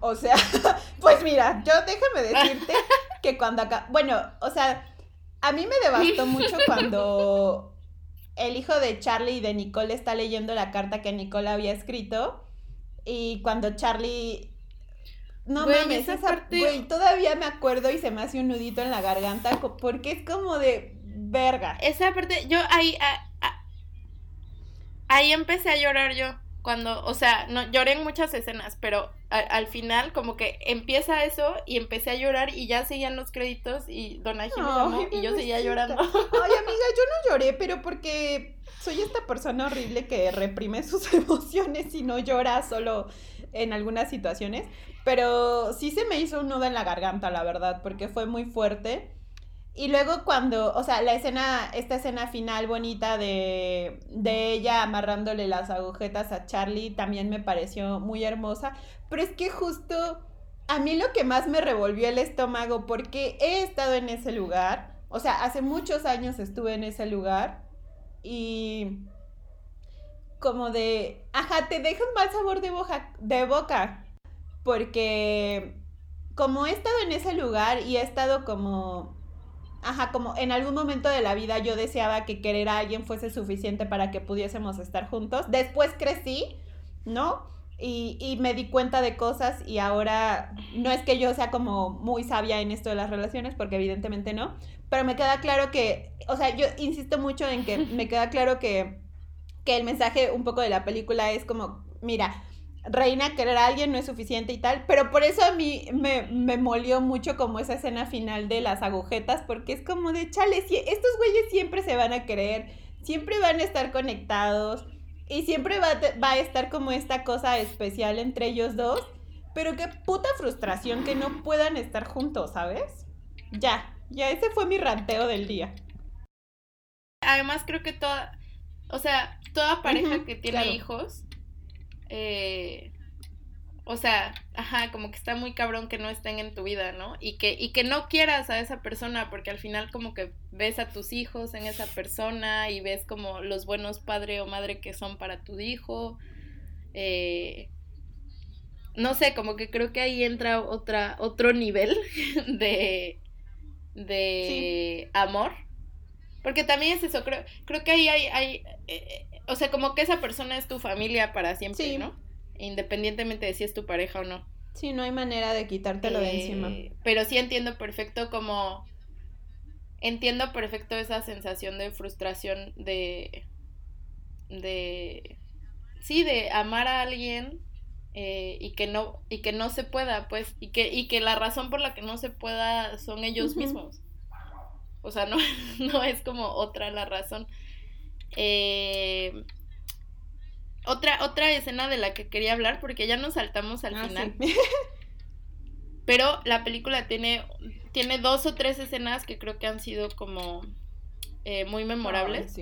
O sea, pues mira, yo déjame decirte que cuando acá, bueno, o sea, a mí me devastó mucho cuando el hijo de Charlie y de Nicole está leyendo la carta que Nicole había escrito y cuando Charlie no mames, esa, parte... güey, todavía me acuerdo y se me hace un nudito en la garganta porque es como de verga. Esa parte, yo ahí, ahí empecé a llorar yo. Cuando, o sea, no lloré en muchas escenas, pero al final como que empieza eso y empecé a llorar y ya seguían los créditos y Don Ángel y yo seguía llorando. Ay, amiga, yo no lloré, pero porque soy esta persona horrible que reprime sus emociones y no llora solo en algunas situaciones, pero sí se me hizo un nudo en la garganta, la verdad, porque fue muy fuerte. Y luego cuando, o sea, la escena, esta escena final bonita de, de ella amarrándole las agujetas a Charlie también me pareció muy hermosa. Pero es que justo a mí lo que más me revolvió el estómago, porque he estado en ese lugar, o sea, hace muchos años estuve en ese lugar y como de, ajá, te deja mal sabor de, boca, de boca, porque como he estado en ese lugar y he estado como ajá, como en algún momento de la vida yo deseaba que querer a alguien fuese suficiente para que pudiésemos estar juntos. Después crecí, ¿no? Y, y, me di cuenta de cosas y ahora no es que yo sea como muy sabia en esto de las relaciones, porque evidentemente no, pero me queda claro que, o sea, yo insisto mucho en que me queda claro que que el mensaje un poco de la película es como, mira, reina querer a alguien no es suficiente y tal, pero por eso a mí me, me molió mucho como esa escena final de las agujetas, porque es como de, chale, si estos güeyes siempre se van a querer, siempre van a estar conectados y siempre va, va a estar como esta cosa especial entre ellos dos, pero qué puta frustración que no puedan estar juntos, ¿sabes? Ya, ya ese fue mi ranteo del día. Además creo que toda, o sea, toda pareja que tiene hijos, eh, o sea, ajá, como que está muy cabrón que no estén en tu vida, ¿no? Y que, y que no quieras a esa persona, porque al final como que ves a tus hijos en esa persona y ves como los buenos padre o madre que son para tu hijo. Eh, no sé, como que creo que ahí entra otra, otro nivel de, de amor porque también es eso, creo, creo que ahí hay, hay eh, o sea, como que esa persona es tu familia para siempre, ¿no? Independientemente de si es tu pareja o no. Sí, no hay manera de quitártelo de encima. Eh, pero sí entiendo perfecto como, entiendo perfecto esa sensación de frustración de, de, sí, de amar a alguien eh, y que no y que no se pueda pues y que y que la razón por la que no se pueda son ellos mismos o sea, no, no es como otra la razón. Eh, otra, otra escena de la que quería hablar, porque ya nos saltamos al ah, final. Pero la película tiene, tiene dos o tres escenas que creo que han sido como eh, muy memorables.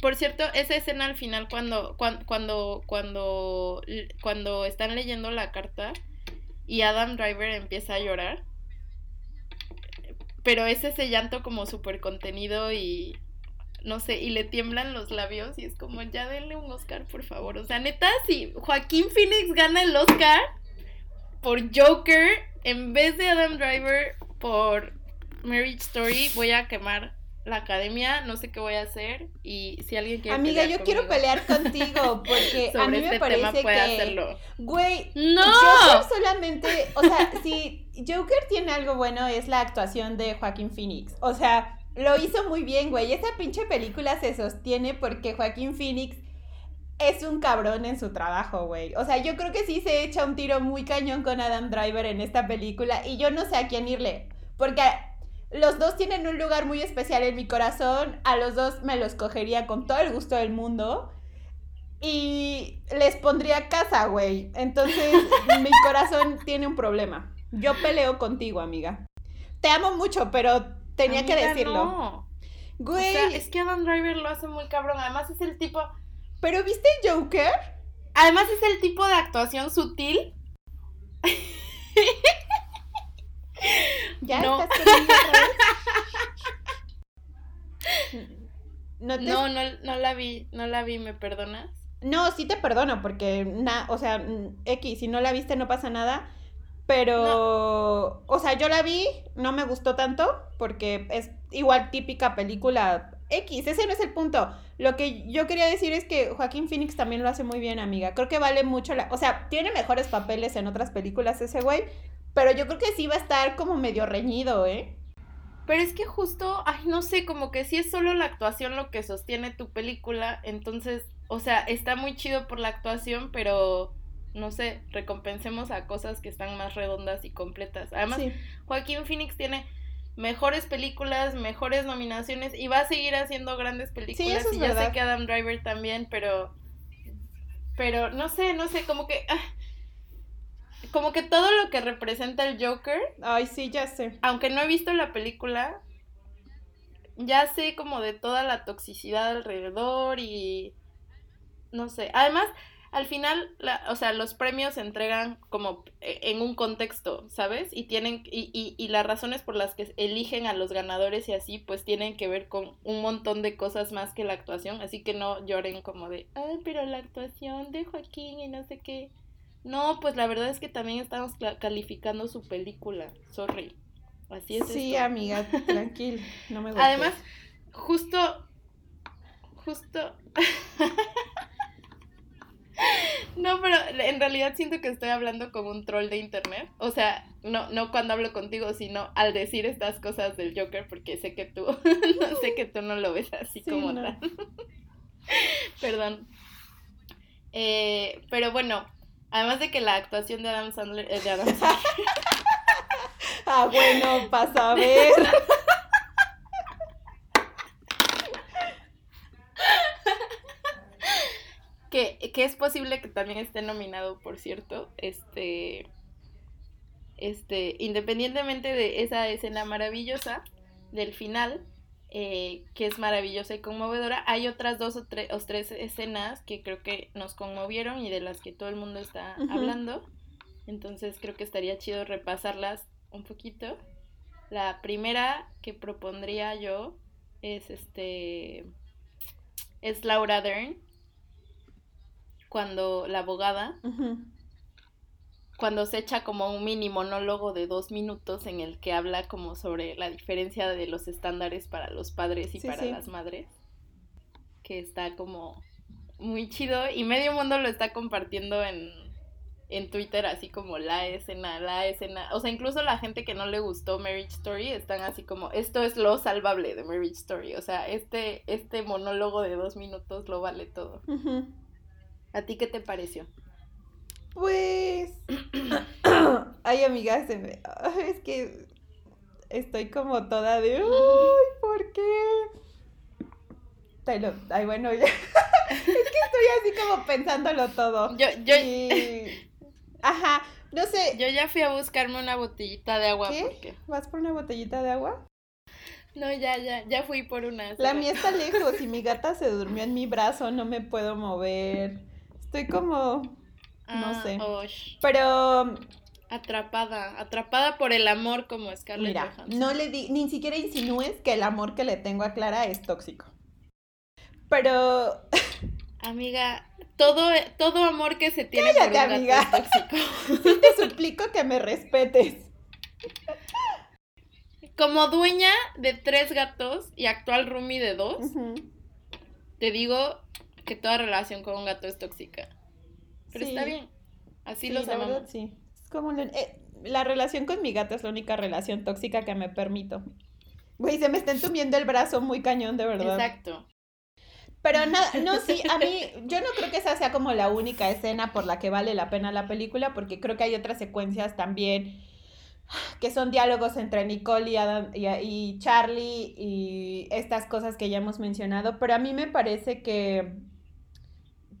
Por cierto, esa escena al final cuando, cuando, cuando, cuando, cuando están leyendo la carta y Adam Driver empieza a llorar pero es ese llanto como súper contenido y no sé, y le tiemblan los labios y es como, ya denle un Oscar, por favor. O sea, neta, si Joaquín Phoenix gana el Oscar por Joker en vez de Adam Driver por Marriage Story, voy a quemar la academia, no sé qué voy a hacer y si alguien quiere Amiga, yo quiero pelear contigo porque a mí me este parece que hacerlo. güey, no Joker solamente, o sea, si Joker tiene algo bueno es la actuación de Joaquín Phoenix. O sea, lo hizo muy bien, güey. Esa pinche película se sostiene porque Joaquín Phoenix es un cabrón en su trabajo, güey. O sea, yo creo que sí se echa un tiro muy cañón con Adam Driver en esta película y yo no sé a quién irle, porque los dos tienen un lugar muy especial en mi corazón. A los dos me los cogería con todo el gusto del mundo. Y les pondría casa, güey. Entonces, mi corazón tiene un problema. Yo peleo contigo, amiga. Te amo mucho, pero tenía que decirlo. No. Güey. es que Adam Driver lo hace muy cabrón. Además, es el tipo. ¿Pero viste Joker? Además, es el tipo de actuación sutil. ¿Ya no. estás ¿No, no, no, la vi, no la vi, ¿me perdonas? No, sí te perdono, porque, na, o sea, X, si no la viste no pasa nada, pero, o sea, yo la vi, no me gustó tanto, porque es igual típica película X, ese no es el punto. Lo que yo quería decir es que Joaquín Phoenix también lo hace muy bien, amiga. Creo que vale mucho la... O sea, tiene mejores papeles en otras películas ese güey, pero yo creo que sí va a estar como medio reñido, ¿eh? Pero es que justo, ay, no sé, como que si es solo la actuación lo que sostiene tu película, entonces, o sea, está muy chido por la actuación, pero no sé, recompensemos a cosas que están más redondas y completas. Además, Joaquín Phoenix tiene mejores películas, mejores nominaciones y va a seguir haciendo grandes películas. y ya sé que Adam Driver también, pero pero no sé, no sé, como que ah, como que todo lo que representa el Joker. Ay, sí, ya sé. Aunque no he visto la película, ya sé como de toda la toxicidad alrededor y no sé. Además, al final, o sea, los premios se entregan como e, en un contexto, ¿sabes? Y tienen, y, y, y, las razones por las que eligen a los ganadores y así, pues tienen que ver con un montón de cosas más que la actuación, así que no lloren como de, ay, pero la actuación de Joaquín y no sé qué. No, pues la verdad es que también estamos calificando su película. Sorry. Así es. Sí, amiga, tranquil. No me Además, justo. Justo. no, pero en realidad siento que estoy hablando como un troll de internet. O sea, no, no cuando hablo contigo, sino al decir estas cosas del Joker, porque sé que tú, sé que tú no lo ves así como tal. Perdón. Eh, pero bueno, además de que la actuación de Adam Sandler es de Adam Sandler. ah, bueno, pasa a ver. Que, que es posible que también esté nominado, por cierto. Este. Este. Independientemente de esa escena maravillosa del final eh, que es maravillosa y conmovedora. Hay otras dos o, tres escenas que creo que nos conmovieron y de las que todo el mundo está hablando. Entonces creo que estaría chido repasarlas un poquito. La primera que propondría yo es este es Laura Dern cuando la abogada cuando se echa como un mini monólogo de dos minutos en el que habla como sobre la diferencia de los estándares para los padres y para las madres, que está como muy chido y medio mundo lo está compartiendo en, en Twitter así como la escena, la escena, o sea, incluso la gente que no le gustó Marriage Story están así como, esto es lo salvable de Marriage Story, o sea, este, este monólogo de dos minutos lo vale todo. ¿A ti qué te pareció? Pues. Ay, amiga, se me... es que estoy como toda de. Ay, ¿por qué? Ay, bueno, ya. es que estoy así como pensándolo todo. Yo, yo. Ajá, no sé. Yo ya fui a buscarme una botellita de agua. ¿Qué? ¿Vas por una botellita de agua? No, ya, ya, ya fui por una. La mía está lejos y mi gata se durmió en mi brazo, no me puedo mover. Estoy como no ah, sé. Pero atrapada, atrapada por el amor como Scarlett Mira, no le di, ni siquiera insinúes que el amor que le tengo a Clara es tóxico. Pero Amiga, todo, todo amor que se tiene por un amiga. es tóxico. Sí te suplico que me respetes. Como dueña de tres gatos y actual roomie de dos, te digo que toda relación con un gato es tóxica. Pero está bien. Así lo sabemos. sí. Es como eh, la relación con mi gata es la única relación tóxica que me permito. Güey, se me está entumiendo el brazo muy cañón, de verdad. Exacto. Pero nada, no, sí, a mí, yo no creo que esa sea como la única escena por la que vale la pena la película, porque creo que hay otras secuencias también que son diálogos entre Nicole y, Adam, y Charlie y estas cosas que ya hemos mencionado, pero a mí me parece que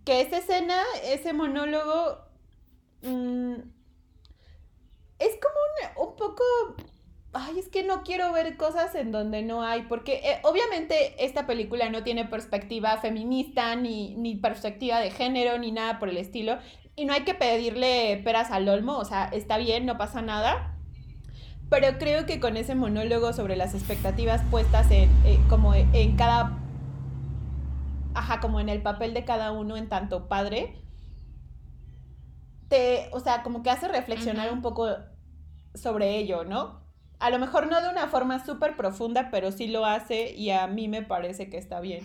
que esa escena, ese monólogo, mm, es como un, poco... Ay, es que no quiero ver cosas en donde no hay, porque eh, obviamente esta película no tiene perspectiva feminista, ni, ni perspectiva de género, ni nada por el estilo, y no hay que pedirle peras al olmo, o sea, está bien, no pasa nada, pero creo que con ese monólogo sobre las expectativas puestas en, eh, como en cada ajá, como en el papel de cada uno en tanto padre, te, o sea, como que hace reflexionar un poco sobre ello, ¿no? A lo mejor no de una forma súper profunda, pero sí lo hace y a mí me parece que está bien.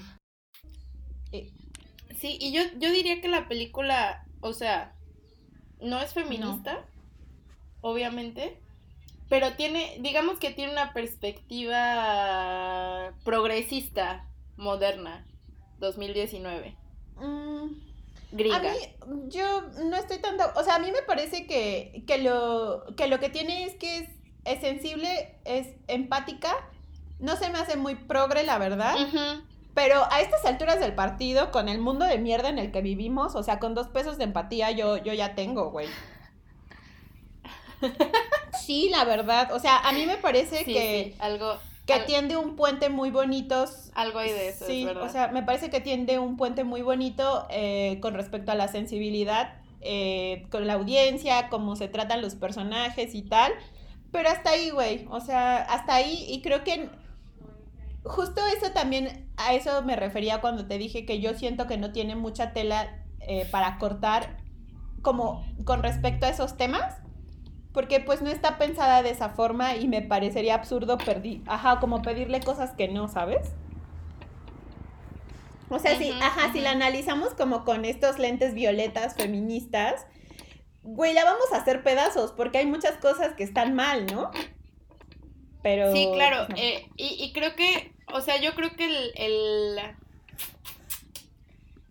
Sí, y yo, yo diría que la película, o sea, no es feminista, obviamente, pero tiene, digamos que tiene una perspectiva progresista, moderna. 2019. Mm, Gringa. A mí, yo no estoy tan... O sea, a mí me parece que, que, lo, que lo que tiene es que es, sensible, es empática. No se me hace muy progre, la verdad. Pero a estas alturas del partido, con el mundo de mierda en el que vivimos, o sea, con dos pesos de empatía, yo, yo ya tengo, güey. Sí, la verdad. O sea, a mí me parece que. algo, que tiende un puente muy bonito. Algo hay de eso, sí, o sea, me parece que tiende un puente muy bonito eh, con respecto a la sensibilidad eh, con la audiencia, cómo se tratan los personajes y tal. Pero hasta ahí, güey. O sea, hasta ahí. Y creo que justo eso también, a eso me refería cuando te dije que yo siento que no tiene mucha tela eh, para cortar como con respecto a esos temas porque pues no está pensada de esa forma y me parecería absurdo ajá, como pedirle cosas que no, ¿sabes? O sea, sí, ajá, si la analizamos como con estos lentes violetas feministas, güey, la vamos a hacer pedazos porque hay muchas cosas que están mal, ¿no? Pero... Sí, claro, eh, y, creo que, o sea, yo creo que el,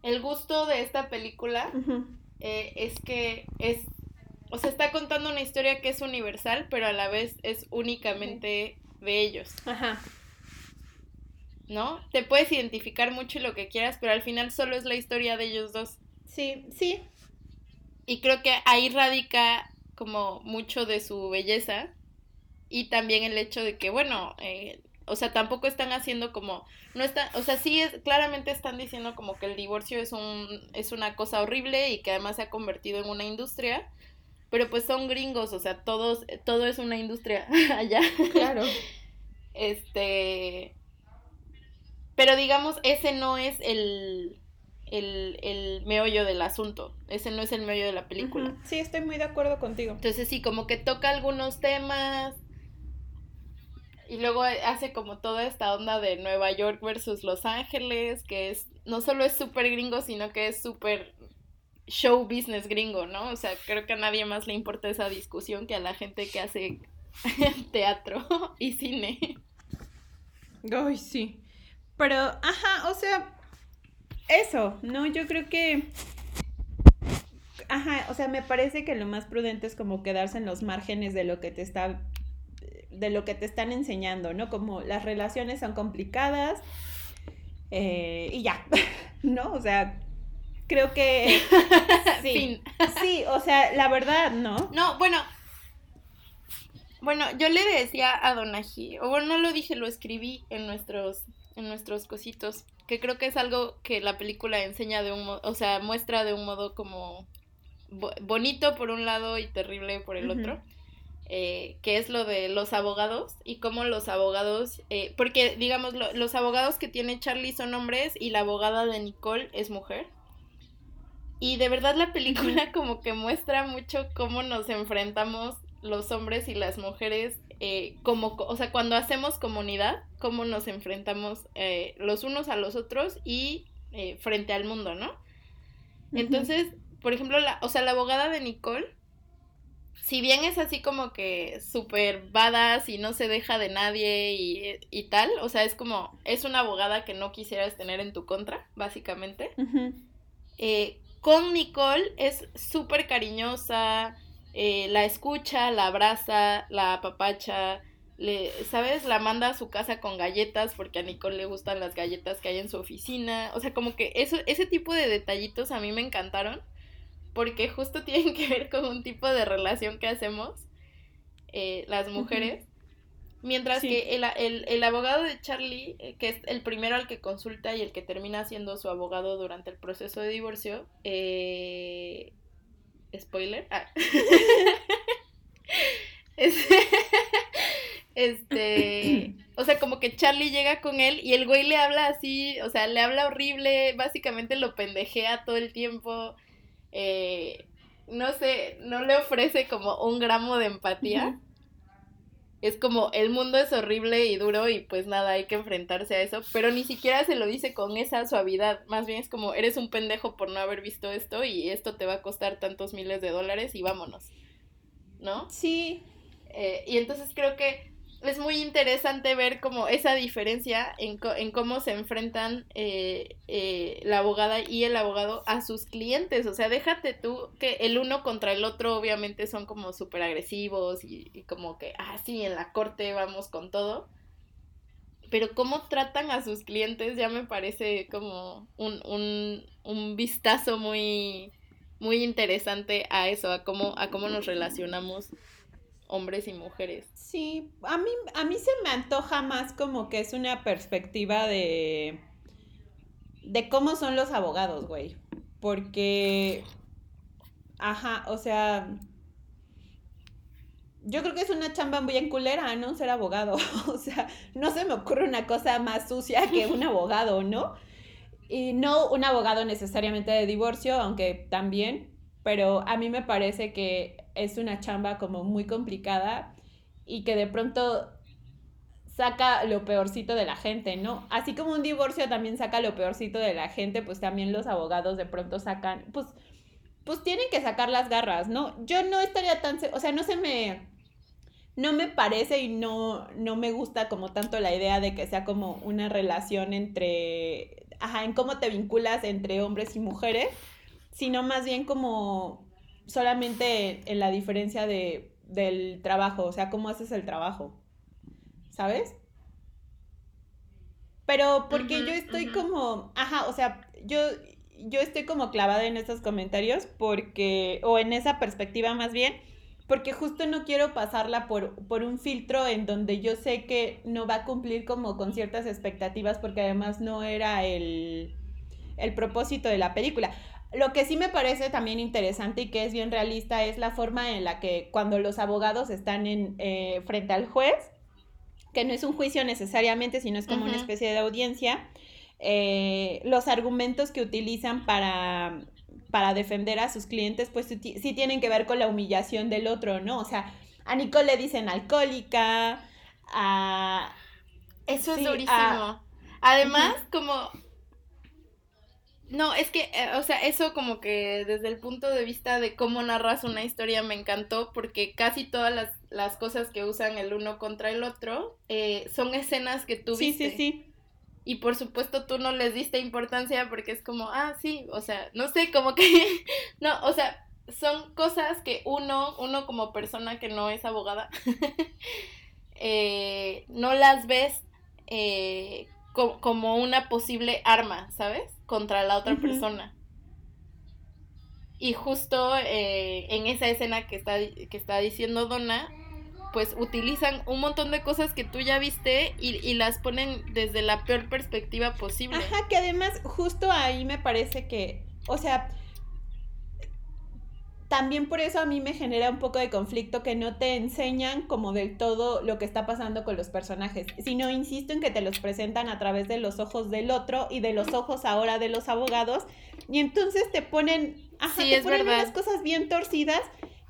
el gusto de esta película eh, es que es, o sea, está contando una historia que es universal, pero a la vez es únicamente de ellos. Ajá. ¿No? Te puedes identificar mucho y lo que quieras, pero al final solo es la historia de ellos dos. Sí, sí. Y creo que ahí radica como mucho de su belleza y también el hecho de que, bueno, eh, o sea, tampoco están haciendo como, no están, o sea, sí es, claramente están diciendo como que el divorcio es un, es una cosa horrible y que además se ha convertido en una industria, pero pues son gringos, o sea, todos, todo es una industria allá. Claro. este, pero digamos, ese no es el, el, el meollo del asunto, ese no es el meollo de la película. Sí, estoy muy de acuerdo contigo. Entonces sí, como que toca algunos temas, y luego hace como toda esta onda de Nueva York versus Los Ángeles, que es no solo es súper gringo, sino que es súper show business gringo, ¿no? O sea, creo que a nadie más le importa esa discusión que a la gente que hace teatro y cine. Ay, sí. Pero, ajá, o sea, eso, ¿no? Yo creo que... Ajá, o sea, me parece que lo más prudente es como quedarse en los márgenes de lo que te está de lo que te están enseñando, ¿no? Como las relaciones son complicadas eh, y ya, ¿no? O sea, creo que... Sí, sí, o sea, la verdad, ¿no? No, bueno, bueno, yo le decía a Donají, o bueno, no lo dije, lo escribí en nuestros, en nuestros cositos, que creo que es algo que la película enseña de un modo, o sea, muestra de un modo como bonito por un lado y terrible por el otro. Eh, que es lo de los abogados y cómo los abogados, eh, porque digamos, los abogados que tiene Charlie son hombres y la abogada de Nicole es mujer. Y de verdad la película como que muestra mucho cómo nos enfrentamos los hombres y las mujeres, eh, como, o sea, cuando hacemos comunidad, cómo nos enfrentamos los unos a los otros y frente al mundo, ¿no? Entonces, por ejemplo, la, o sea, la abogada de Nicole si bien es así como que súper badass y no se deja de nadie y, tal, o sea, es como, es una abogada que no quisieras tener en tu contra, básicamente. Eh, con Nicole es súper cariñosa, eh, la escucha, la abraza, la apapacha, le, ¿sabes? La manda a su casa con galletas porque a Nicole le gustan las galletas que hay en su oficina. O sea, como que eso, ese tipo de detallitos a mí me encantaron porque justo tienen que ver con un tipo de relación que hacemos eh, las mujeres. Mientras que el, abogado de Charlie, eh, que es el primero al que consulta y el que termina siendo su abogado durante el proceso de divorcio, eh, spoiler, ah. este, o sea, como que Charlie llega con él y el güey le habla así, o sea, le habla horrible, básicamente lo pendejea todo el tiempo eh, no sé, no le ofrece como un gramo de empatía. Es como el mundo es horrible y duro y pues nada, hay que enfrentarse a eso, pero ni siquiera se lo dice con esa suavidad, más bien es como eres un pendejo por no haber visto esto y esto te va a costar tantos miles de dólares y vámonos, ¿no? Sí. Eh, y entonces creo que es muy interesante ver como esa diferencia en, en cómo se enfrentan eh, eh, la abogada y el abogado a sus clientes. O sea, déjate tú que el uno contra el otro obviamente son como súper agresivos y, y, como que, ah, sí, en la corte vamos con todo. Pero cómo tratan a sus clientes ya me parece como un, un, un vistazo muy, muy interesante a eso, a cómo, a cómo nos relacionamos hombres y mujeres. Sí, a mí, a mí se me antoja más como que es una perspectiva de, de cómo son los abogados, güey. Porque, ajá, o sea, yo creo que es una chamba muy enculera, ¿no? Ser abogado. o sea, no se me ocurre una cosa más sucia que un abogado, ¿no? Y no un abogado necesariamente de divorcio, aunque también, pero a mí me parece que es una chamba como muy complicada y que de pronto saca lo peorcito de la gente, ¿no? Así como un divorcio también saca lo peorcito de la gente, pues también los abogados de pronto sacan, pues, pues tienen que sacar las garras, ¿no? Yo no estaría tan, o sea, no se me, no me parece y no, no me gusta como tanto la idea de que sea como una relación entre ajá, en cómo te vinculas entre hombres y mujeres, sino más bien como solamente en la diferencia de, del trabajo, o sea, cómo haces el trabajo, ¿sabes? Pero porque yo estoy como, ajá, o sea, yo, yo estoy como clavada en esos comentarios porque, o en esa perspectiva más bien, porque justo no quiero pasarla por, por un filtro en donde yo sé que no va a cumplir como con ciertas expectativas porque además no era el, el propósito de la película. Lo que sí me parece también interesante y que es bien realista es la forma en la que cuando los abogados están en, eh, frente al juez, que no es un juicio necesariamente, sino es como una especie de audiencia, eh, los argumentos que utilizan para para defender a sus clientes, pues sí tienen que ver con la humillación del otro, ¿no? O sea, a Nicole le dicen alcohólica, a... Eso es durísimo. Además, como... No, es que, eh, o sea, eso como que desde el punto de vista de cómo narras una historia me encantó porque casi todas las, cosas que usan el uno contra el otro eh, son escenas que tú viste. Sí, sí, sí. Y por supuesto tú no les diste importancia porque es como, ah, sí, o sea, no sé, como que, no, o sea, son cosas que uno, uno como persona que no es abogada, eh, no las ves como una posible arma, ¿sabes? Contra la otra persona. Y justo eh, en esa escena que está, que está diciendo Donna, pues utilizan un montón de cosas que tú ya viste y, las ponen desde la peor perspectiva posible. Ajá, que además justo ahí me parece que, o sea, también por eso a mí me genera un poco de conflicto que no te enseñan como del todo lo que está pasando con los personajes, sino insisto en que te los presentan a través de los ojos del otro y de los ojos ahora de los abogados y entonces te ponen, ajá, te ponen unas cosas bien torcidas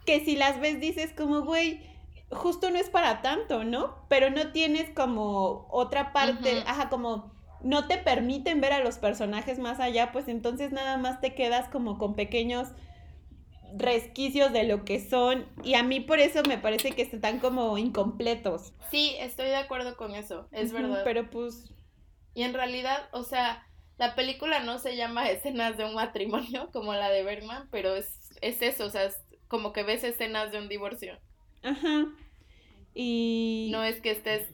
que si las ves dices como, güey, justo no es para tanto, ¿no? Pero no tienes como otra parte, ajá, como no te permiten ver a los personajes más allá, pues entonces nada más te quedas como con pequeños resquicios de lo que son y a mí por eso me parece que están como incompletos. Sí, estoy de acuerdo con eso, es verdad. Pero pues... Y en realidad, o sea, la película no se llama escenas de un matrimonio como la de Bergman, pero es, es eso, o sea, es como que ves escenas de un divorcio. Ajá. Y... No es que estés...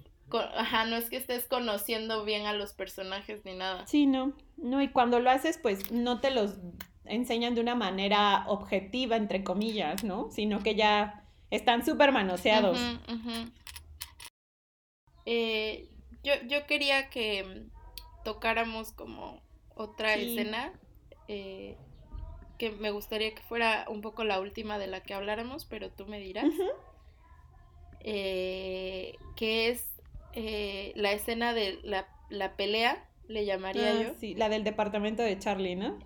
Ajá, no es que estés conociendo bien a los personajes ni nada. Sí, no. No, y cuando lo haces, pues no te los enseñan de una manera objetiva, entre comillas, ¿no? Sino que ya están súper manoseados. Eh, yo, yo quería que tocáramos como otra escena eh, que me gustaría que fuera un poco la última de la que habláramos, pero tú me dirás eh, que es eh, la escena de la, la pelea, le llamaría ah, yo. Sí, la del departamento de Charlie, ¿no?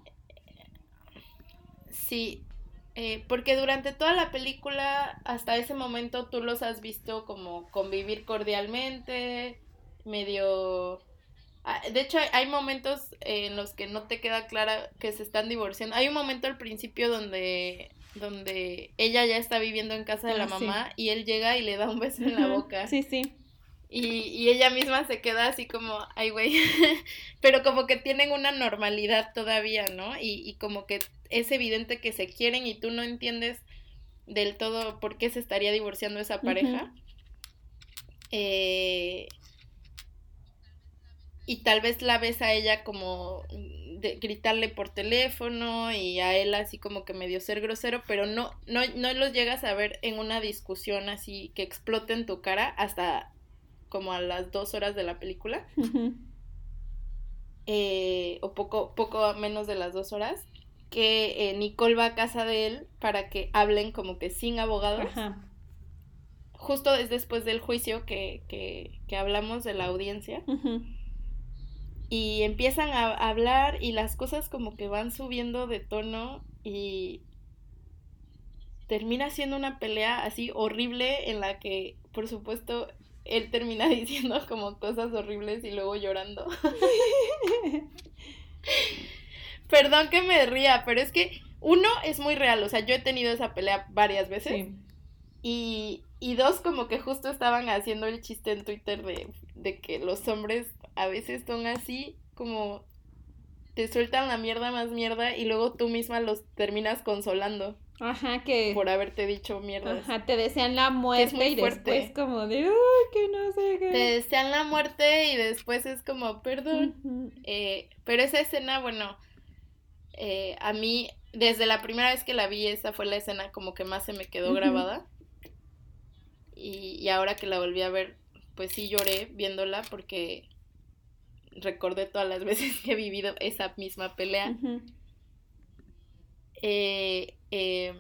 Sí, eh, porque durante toda la película, hasta ese momento, tú los has visto como convivir cordialmente, medio... Ah, de hecho, hay momentos en los que no te queda clara que se están divorciando. Hay un momento al principio donde donde ella ya está viviendo en casa de la ah, mamá y él llega y le da un beso en la boca. Sí, sí. Y, y ella misma se queda así como, ay, güey, pero como que tienen una normalidad todavía, ¿no? Y, y como que es evidente que se quieren y tú no entiendes del todo por qué se estaría divorciando esa pareja. eh, y tal vez la ves a ella como de gritarle por teléfono y a él así como que medio ser grosero, pero no, no, no los llegas a ver en una discusión así que explote en tu cara hasta como a las dos horas de la película. Eh, o poco, poco menos de las dos horas. Que eh, Nicole va a casa de él para que hablen como que sin abogados. Justo es después del juicio que, que, que hablamos de la audiencia y empiezan a hablar y las cosas como que van subiendo de tono y termina siendo una pelea así horrible en la que por supuesto él termina diciendo como cosas horribles y luego llorando. Perdón que me ría, pero es que uno es muy real, o sea, yo he tenido esa pelea varias veces. Y, y dos, como que justo estaban haciendo el chiste en Twitter de, de que los hombres a veces son así como te sueltan la mierda más mierda y luego tú misma los terminas consolando. Ajá, que... Por haberte dicho mierda. Ajá, te desean la muerte y después como de, ¡ay, que no sé qué! Te desean la muerte y después es como, perdón. eh, pero esa escena, bueno, eh, a mí, desde la primera vez que la vi, esa fue la escena como que más se me quedó grabada. Y, y ahora que la volví a ver, pues sí lloré viéndola porque recordé todas las veces que he vivido esa misma pelea. Eh, eh,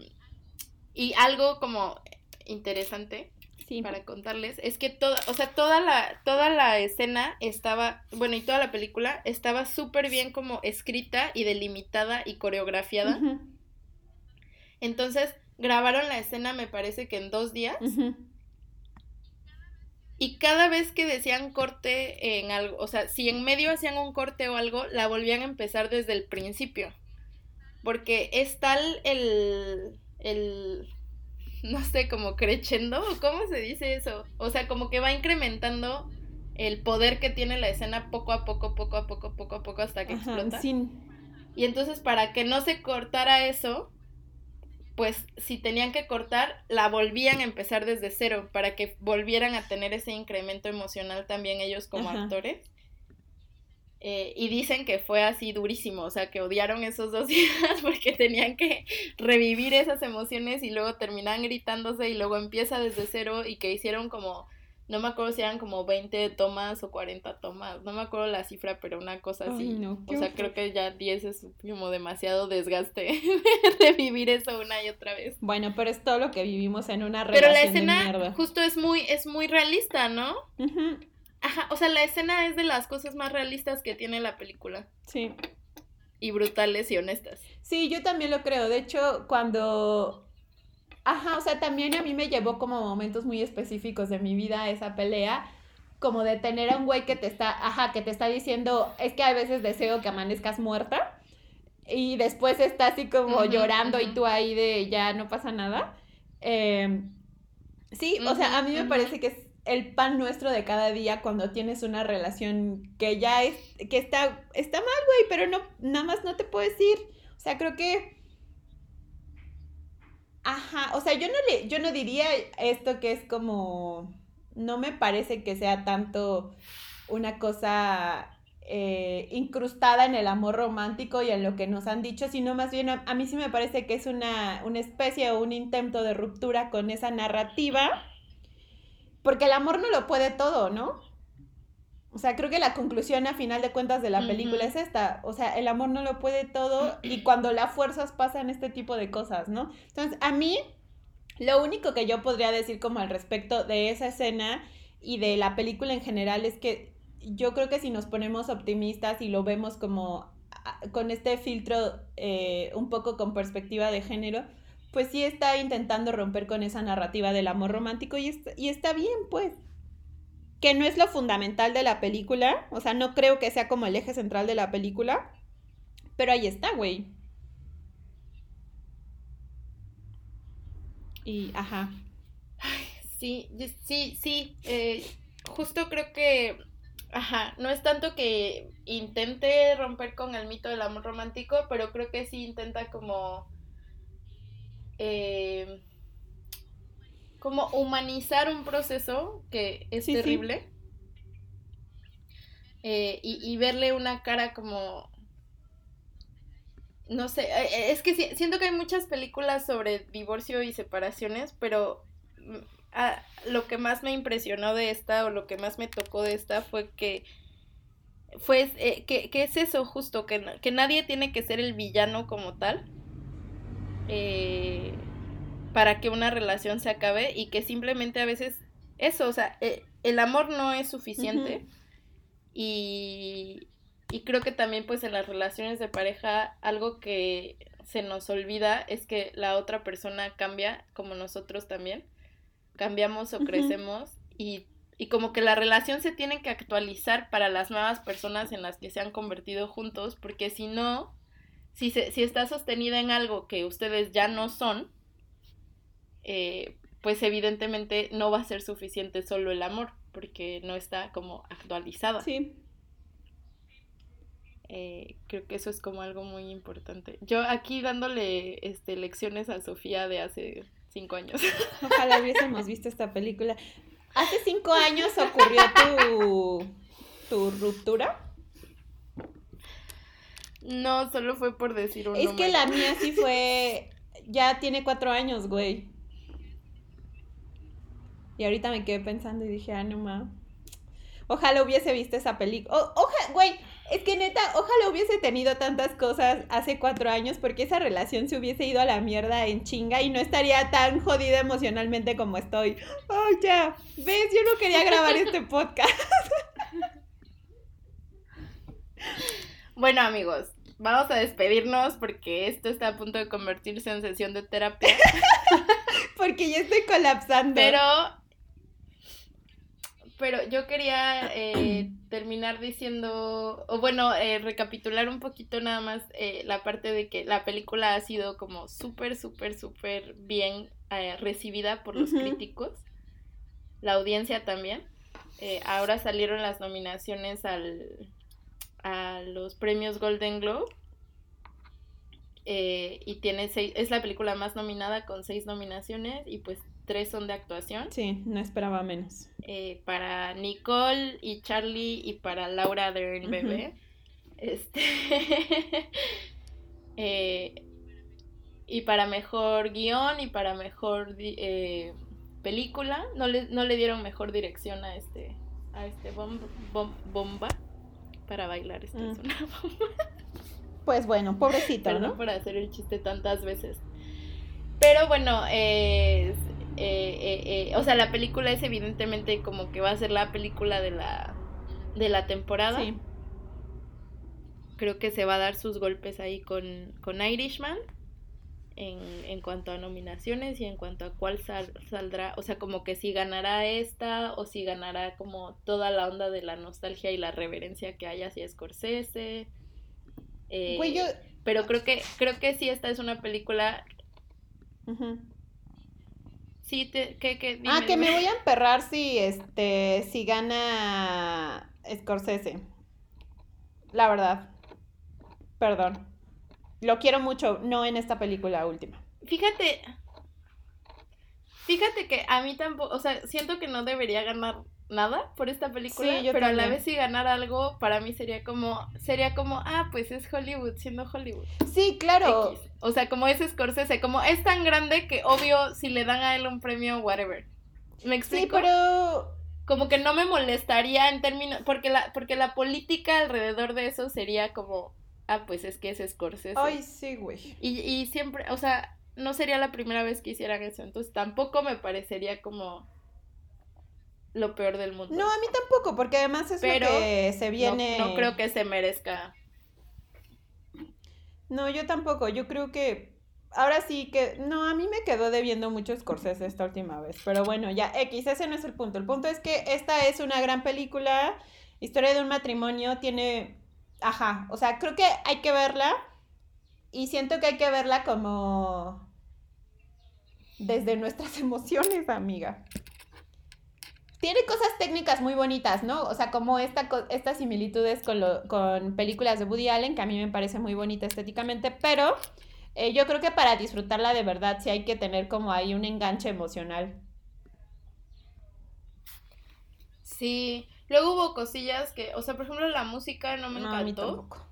y algo como interesante sí. para contarles es que toda, o sea, toda la, toda la escena estaba, bueno, y toda la película estaba súper bien como escrita y delimitada y coreografiada. Entonces, grabaron la escena, me parece que en dos días. Y cada vez que decían corte en algo, o sea, si en medio hacían un corte o algo, la volvían a empezar desde el principio. Porque es tal el, el, no sé, como creciendo, o cómo se dice eso. O sea, como que va incrementando el poder que tiene la escena poco a poco, poco a poco, poco a poco hasta que Ajá, explota. sin- Y entonces para que no se cortara eso, pues si tenían que cortar, la volvían a empezar desde cero para que volvieran a tener ese incremento emocional también ellos como Ajá. actores. Eh, y dicen que fue así durísimo, o sea, que odiaron esos dos días porque tenían que revivir esas emociones y luego terminaban gritándose y luego empieza desde cero y que hicieron como, no me acuerdo si eran como 20 tomas o 40 tomas, no me acuerdo la cifra, pero una cosa así. Ay, no, o sea, horror. creo que ya 10 es como demasiado desgaste de vivir eso una y otra vez. Bueno, pero es todo lo que vivimos en una Pero relación la de escena justo es muy, es muy realista, ¿no? Ujú, Ajá, o sea, la escena es de las cosas más realistas que tiene la película. Sí. Y brutales y honestas. Sí, yo también lo creo. De hecho, cuando... Ajá, o sea, también a mí me llevó como momentos muy específicos de mi vida esa pelea, como de tener a un güey que te está, ajá, que te está diciendo, es que a veces deseo que amanezcas muerta, y después está así como llorando y tú ahí de ya no pasa nada. Eh, sí, o sea, a mí me parece que es el pan nuestro de cada día cuando tienes una relación que ya es, que está, está mal, güey, pero no, nada más no te puedes ir. O sea, creo que. Ajá, o sea, yo no le, yo no diría esto que es como. No me parece que sea tanto una cosa eh, incrustada en el amor romántico y en lo que nos han dicho, sino más bien a, a mí sí me parece que es una, una especie o un intento de ruptura con esa narrativa, porque el amor no lo puede todo, ¿no? O sea, creo que la conclusión a final de cuentas de la película es esta. O sea, el amor no lo puede todo y cuando la fuerzas pasan este tipo de cosas, ¿no? Entonces, a mí, lo único que yo podría decir como al respecto de esa escena y de la película en general es que yo creo que si nos ponemos optimistas y lo vemos como ah, con este filtro eh, un poco con perspectiva de género, pues sí está intentando romper con esa narrativa del amor romántico y, est- y está bien, pues que no es lo fundamental de la película, o sea, no creo que sea como el eje central de la película, pero ahí está, güey. Y, ajá. Sí, sí, sí. eh, justo creo que, ajá, no es tanto que intente romper con el mito del amor romántico, pero creo que sí intenta como, eh, como humanizar un proceso que es Sí, sí. terrible. eh, y, y verle una cara como no sé, eh, es que si- siento que hay muchas películas sobre divorcio y separaciones, pero mm, lo que más me impresionó de esta o lo que más me tocó de esta fue que fue eh, que, que es eso justo, que, que nadie tiene que ser el villano como tal eh, para que una relación se acabe y que simplemente a veces eso, o sea, eh, el amor no es suficiente Ujú. y, y creo que también pues en las relaciones de pareja algo que se nos olvida es que la otra persona cambia como nosotros también. Cambiamos o Ujú. crecemos y, y como que la relación se tiene que actualizar para las nuevas personas en las que se han convertido juntos, porque si no, si, se, si está sostenida en algo que ustedes ya no son, eh, pues evidentemente no va a ser suficiente solo el amor, porque no está como actualizada. Sí. Eh, creo que eso es como algo muy importante. Yo aquí dándole este, lecciones a Sofía de hace cinco años. Ojalá hubiésemos visto esta película. Hace cinco años ocurrió tu, tu ruptura. No, solo fue por decir un Es número. que la mía sí fue. Ya tiene cuatro años, güey. Y ahorita me quedé pensando y dije, ah, no ma. Ojalá hubiese visto esa película. Ojalá, güey, es que neta, ojalá hubiese tenido tantas cosas hace cuatro años porque esa relación se hubiese ido a la mierda en chinga y no estaría tan jodida emocionalmente como estoy. Ay, ya. ¿Ves? Yo no quería grabar este podcast. Bueno, amigos, vamos a despedirnos porque esto está a punto de convertirse en sesión de terapia. porque ya estoy colapsando. Pero. Pero yo quería eh, terminar diciendo, o bueno, eh, recapitular un poquito nada más eh, la parte de que la película ha sido como súper, súper, súper bien eh, recibida por los críticos, la audiencia también. Ahora salieron las nominaciones al, a los premios Golden Globe. eh, y tiene seis, es la película más nominada con seis nominaciones y pues tres son de actuación. Sí, no esperaba menos. eh, para Nicole y Charlie y para Laura Dern Ujú. bebé. Este eh, y para mejor guion y para mejor eh, película. No le, no le dieron mejor dirección a este a este bom- bom- bomba para bailar esta Mm. es una Pues bueno, pobrecito, Perdón ¿no? por hacer el chiste tantas veces. Pero bueno, eh, eh, eh, o sea, la película es evidentemente como que va a ser la película de la, de la temporada. Sí. Creo que se va a dar sus golpes ahí con, con Irishman en, en cuanto a nominaciones y en cuanto a cuál sal- saldrá, o sea, como que si ganará esta o si ganará como toda la onda de la nostalgia y la reverencia que hay hacia Scorsese. Eh, yo... pero creo que creo que sí esta es una película sí te que, que dime, Ah, que me voy a emperrar si este si gana Scorsese. La verdad. Perdón. Lo quiero mucho, no en esta película última. fíjate fíjate que a mí tampoco o sea siento que no debería ganar nada por esta película Sí, yo pero a la vez si ganara algo para mí sería como sería como ah pues es Hollywood siendo Hollywood Sí, claro. X. o sea como es Scorsese como es tan grande que obvio si le dan a él un premio whatever me Sí, explico pero como que no me molestaría en términos, porque la, porque la política alrededor de eso sería como, ah, pues es que es Scorsese. ay, sí, güey. Y, y siempre, o sea, no sería la primera vez que hicieran eso, entonces tampoco me parecería como lo peor del mundo. No, a mí tampoco, porque además es Pero lo que se No- viene. no, creo que se merezca. No, yo tampoco. Yo creo que ahora sí que no, a mí me quedó debiendo mucho Scorsese esta última vez, pero bueno, ya X, ese no es el punto. El punto es que esta es una gran película, historia de un matrimonio, tiene ajá, o sea, creo que hay que verla y siento que hay que verla como desde nuestras emociones, amiga. Tiene cosas técnicas muy bonitas, ¿no? O sea, como esta, estas similitudes con, lo- con películas de Woody Allen, que a mí me parece muy bonita estéticamente, pero eh, yo creo que para disfrutarla de verdad sí hay que tener como ahí un enganche emocional. Sí, luego hubo cosillas que, o sea, por ejemplo, la música no me No, a mí encantó. tampoco.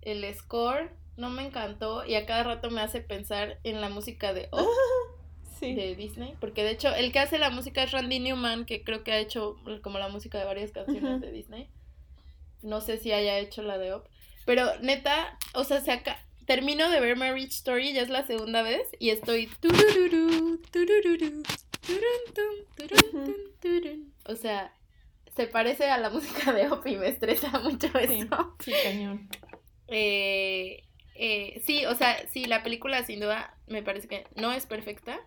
el score no me encantó y a cada rato me hace pensar en la música de Up Sí. de Disney, porque de hecho el que hace la música es Randy Newman, que creo que ha hecho como la música de varias canciones de Disney. No sé si haya hecho la de Up, pero neta, o sea, se aca- termino de ver Marriage Story, ya es la segunda vez y estoy. O sea, se parece a la música de y me estresa mucho Sí, eso. sí, cañón. Eh, eh, sí, o sea, sí, la película sin duda me parece que no es perfecta.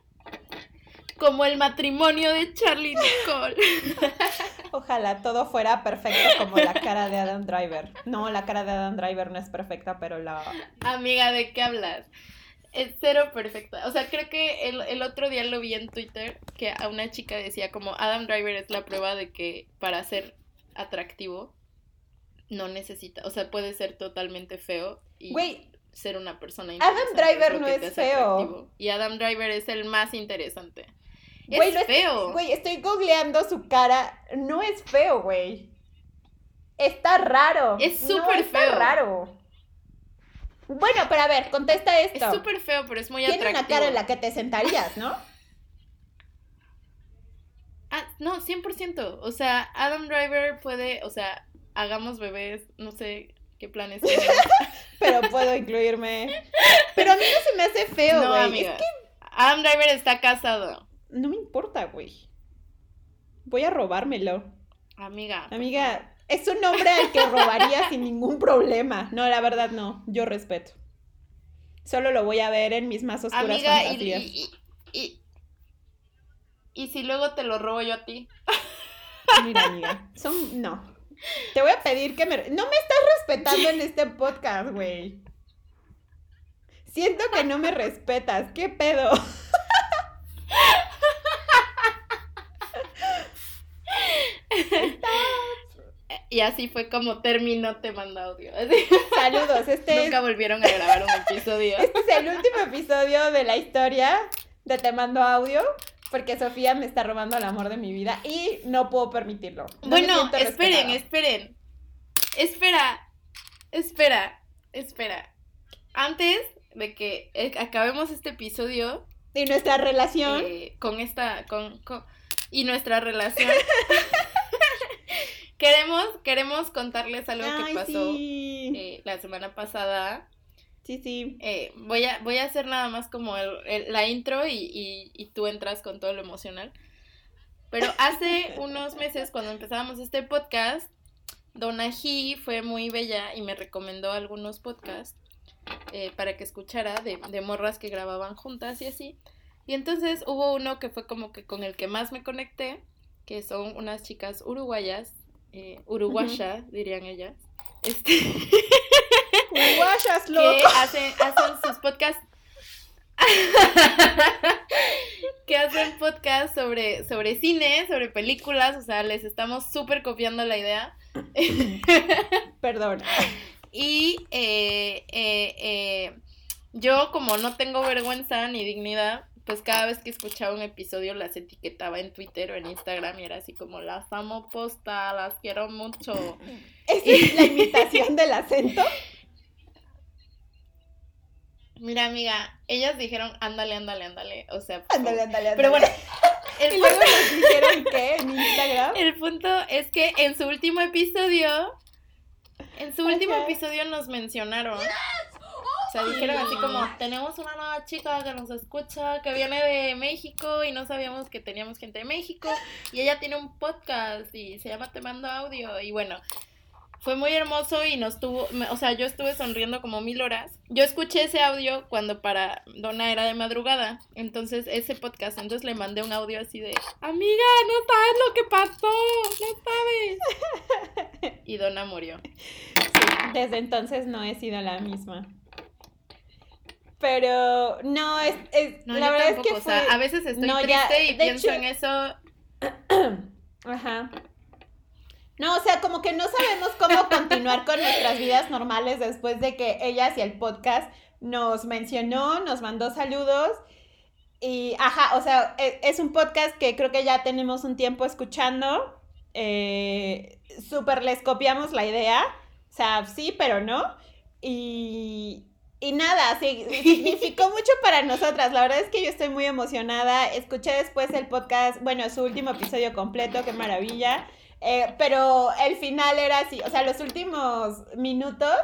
Como el matrimonio de Charlie Nicole. Ojalá todo fuera perfecto como la cara de Adam Driver. No, la cara de Adam Driver no es perfecta, pero la... Amiga, ¿de qué hablas? Es cero perfecta. O sea, creo que el, el otro día lo vi en Twitter que a una chica decía como Adam Driver es la prueba de que para ser atractivo no necesita, o sea, puede ser totalmente feo y Güey, ser una persona Adam interesante, Driver lo no es feo. atractivo. Y Adam Driver es el más interesante. Güey, es feo. Güey, estoy googleando su cara. No es feo, güey. Está raro. Es No, súper está feo. raro. Bueno, pero a ver, contesta Es esto. súper feo, pero es muy Tiene atractivo. una cara en la que te sentarías, ¿no? Ah, no, 100%. O sea, Adam Driver puede, o sea, hagamos bebés, no sé qué planes tienen. Pero puedo incluirme. Pero a mí no se me hace feo, no, güey. amiga. es que Adam Driver está casado. no me importa, güey. Voy a robármelo. Amiga. Amiga, es un hombre al que robaría sin ningún problema. No, la verdad no. Yo respeto. Solo lo voy a ver en mis más oscuras Amiga, fantasías. y, y, y- y si luego te lo robo yo a ti. Mira, amiga, son no. Te voy a pedir que me no me estás respetando en este podcast, güey. Siento que no me respetas. ¿Qué pedo? Y así fue como terminó Te Mando Audio. Saludos. Este es, Nunca volvieron a grabar un episodio. este es el último episodio de la historia de Te Mando Audio. Porque Sofía me está robando el amor de mi vida y no puedo permitirlo. No bueno, esperen, esperen. Espera, espera, espera. Antes de que eh, acabemos este episodio Y nuestra relación. eh, con esta, con, con- y nuestra relación, queremos, queremos contarles algo que pasó sí. eh, la semana pasada. Sí, sí. Eh, voy, a, voy a hacer nada más como el- el- la intro y, y, y tú entras con todo lo emocional. Pero hace unos meses, cuando empezábamos este podcast, Donna G fue muy bella y me recomendó algunos podcasts eh, para que escuchara de, de morras que grababan juntas y así. Y entonces hubo uno que fue como que con el que más me conecté, que son unas chicas uruguayas, eh, uruguaya, dirían ellas. Este, Guayas, que loco. hacen, hacen sus podcasts. que hacen podcasts sobre, sobre cine, sobre películas, o sea, les estamos súper copiando la idea. Perdón. Y eh, eh, eh, yo, como no tengo vergüenza ni dignidad, pues cada vez que escuchaba un episodio las etiquetaba en Twitter o en Instagram y era así como, las amo posta, las quiero mucho. ¿Esa es la imitación del acento? Mira, amiga, ellas dijeron, ándale, ándale, ándale. O sea, por Ándale, ándale, ándale. Pero bueno, el ¿Y luego punto, nos dijeron qué en Instagram? el punto es que en su último episodio, en su último episodio nos mencionaron. O sea, dijeron así como, tenemos una nueva chica que nos escucha, que viene de México y no sabíamos que teníamos gente de México. Y ella tiene un podcast y se llama Te Mando Audio. Y bueno, fue muy hermoso y nos tuvo, o sea, yo estuve sonriendo como mil horas. Yo escuché ese audio cuando para Donna era de madrugada, entonces ese podcast, entonces le mandé un audio así de, amiga, no sabes lo que pasó, no sabes. Y Donna murió. Desde entonces no he sido la misma. Pero no, es, es- No, la yo verdad tampoco, es que o sea, a veces estoy No, ya, triste y pienso hecho- en eso. Ajá. No, o sea, como que no sabemos cómo continuar con nuestras vidas normales después de que ellas y el podcast nos mencionó, nos mandó saludos. Y, ajá, o sea, e- es, un podcast que creo que ya tenemos un tiempo escuchando. Eh, Súper les copiamos la idea. O sea, sí, pero no. Y, y nada, sí, significó mucho para nosotras. La verdad es que yo estoy muy emocionada. Escuché después el podcast, bueno, su último episodio completo, qué maravilla. Eh, pero el final era así, o sea, los últimos minutos,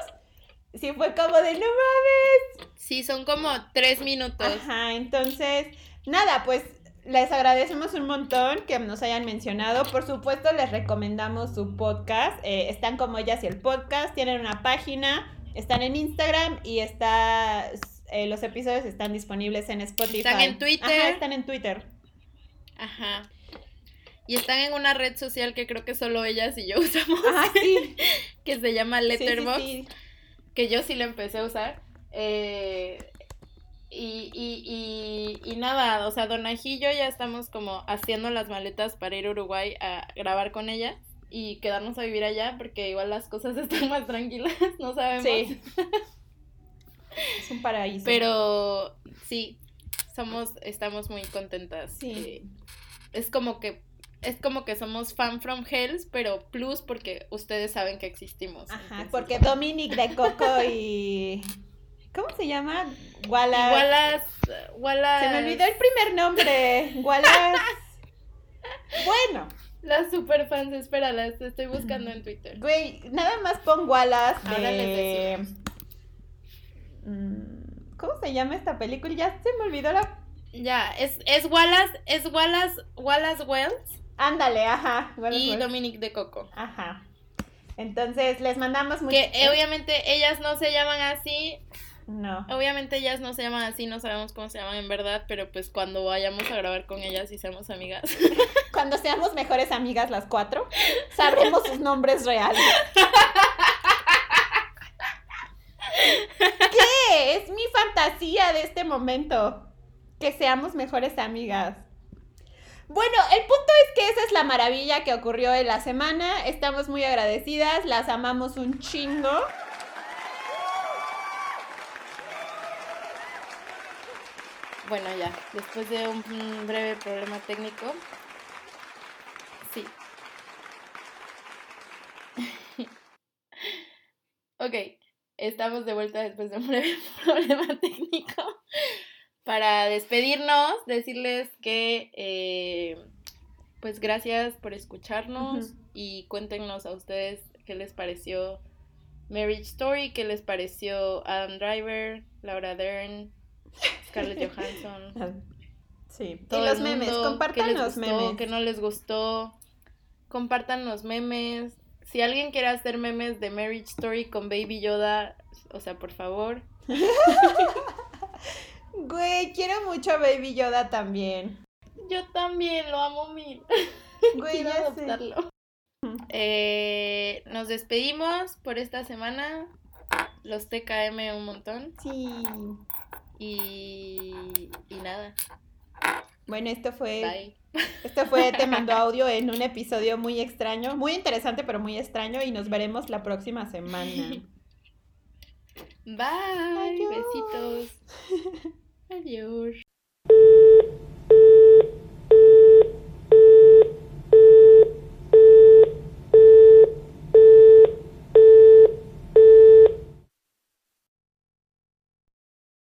sí fue como de no mames. Sí, son como tres minutos. Ajá, entonces, nada, pues les agradecemos un montón que nos hayan mencionado. Por supuesto, les recomendamos su podcast. Eh, están como ellas y el podcast, tienen una página, están en Instagram y está, eh, los episodios están disponibles en Spotify. Están en Twitter. Ajá, están en Twitter. Ajá. Y están en una red social que creo que solo ellas y yo usamos, Ajá, sí. que se llama sí, Letterboxd. sí. que yo sí lo empecé a usar. Eh, y, y, y, y nada, o sea, Donají y yo ya estamos como haciendo las maletas para ir a Uruguay a grabar con ella. Y quedarnos a vivir allá porque igual las cosas están más tranquilas, no sabemos. Sí. es un paraíso. Pero sí, somos, estamos muy contentas. Sí. Eh, es como que es como que somos fan from Hells, pero plus porque ustedes saben que existimos. Ajá, porque Dominic de Coco y ¿Cómo se llama? Wallace. Wallace. Wallace. Se me olvidó el primer nombre. Wallace. Las superfans, espéralas, estoy buscando en Twitter. Güey, nada más pon Wallace de... Mm, ¿Cómo se llama esta película? Ya se me olvidó la... Ya, es, es Wallace, es Wallace, Wallace Wells. Ándale, ajá. y Dominic de Coco. Ajá. Entonces, les mandamos mucho... Que obviamente ellas no se llaman así, no. Obviamente ellas no se llaman así, no sabemos cómo se llaman en verdad, pero pues cuando vayamos a grabar con ellas y seamos amigas. Cuando seamos mejores amigas las cuatro, sabremos sus nombres reales. ¿Qué? Es mi fantasía de este momento. Que seamos mejores amigas. Bueno, el punto es que esa es la maravilla que ocurrió en la semana. Estamos muy agradecidas, las amamos un chingo. Bueno, ya, después de un breve problema técnico. Sí. ok, estamos de vuelta después de un breve problema técnico. Para despedirnos, decirles que, eh, pues gracias por escucharnos y cuéntenos a ustedes qué les pareció Marriage Story, qué les pareció Adam Driver, Laura Dern, Scarlett Johansson. Sí, y los memes, compartan los memes. Que no les gustó, compartan los memes. Si alguien quiere hacer memes de Marriage Story con Baby Yoda, o sea, por favor. Güey, quiero mucho a Baby Yoda también. Yo también, lo amo mil. Güey, ya adoptarlo. Eh, nos despedimos por esta semana. Los TKM un montón. Sí. Y, y nada. Bueno, esto fue. Esto fue Te Mando Audio en un episodio muy extraño, muy interesante, pero muy extraño. Y nos veremos la próxima semana. Bye. Besitos. Adiós.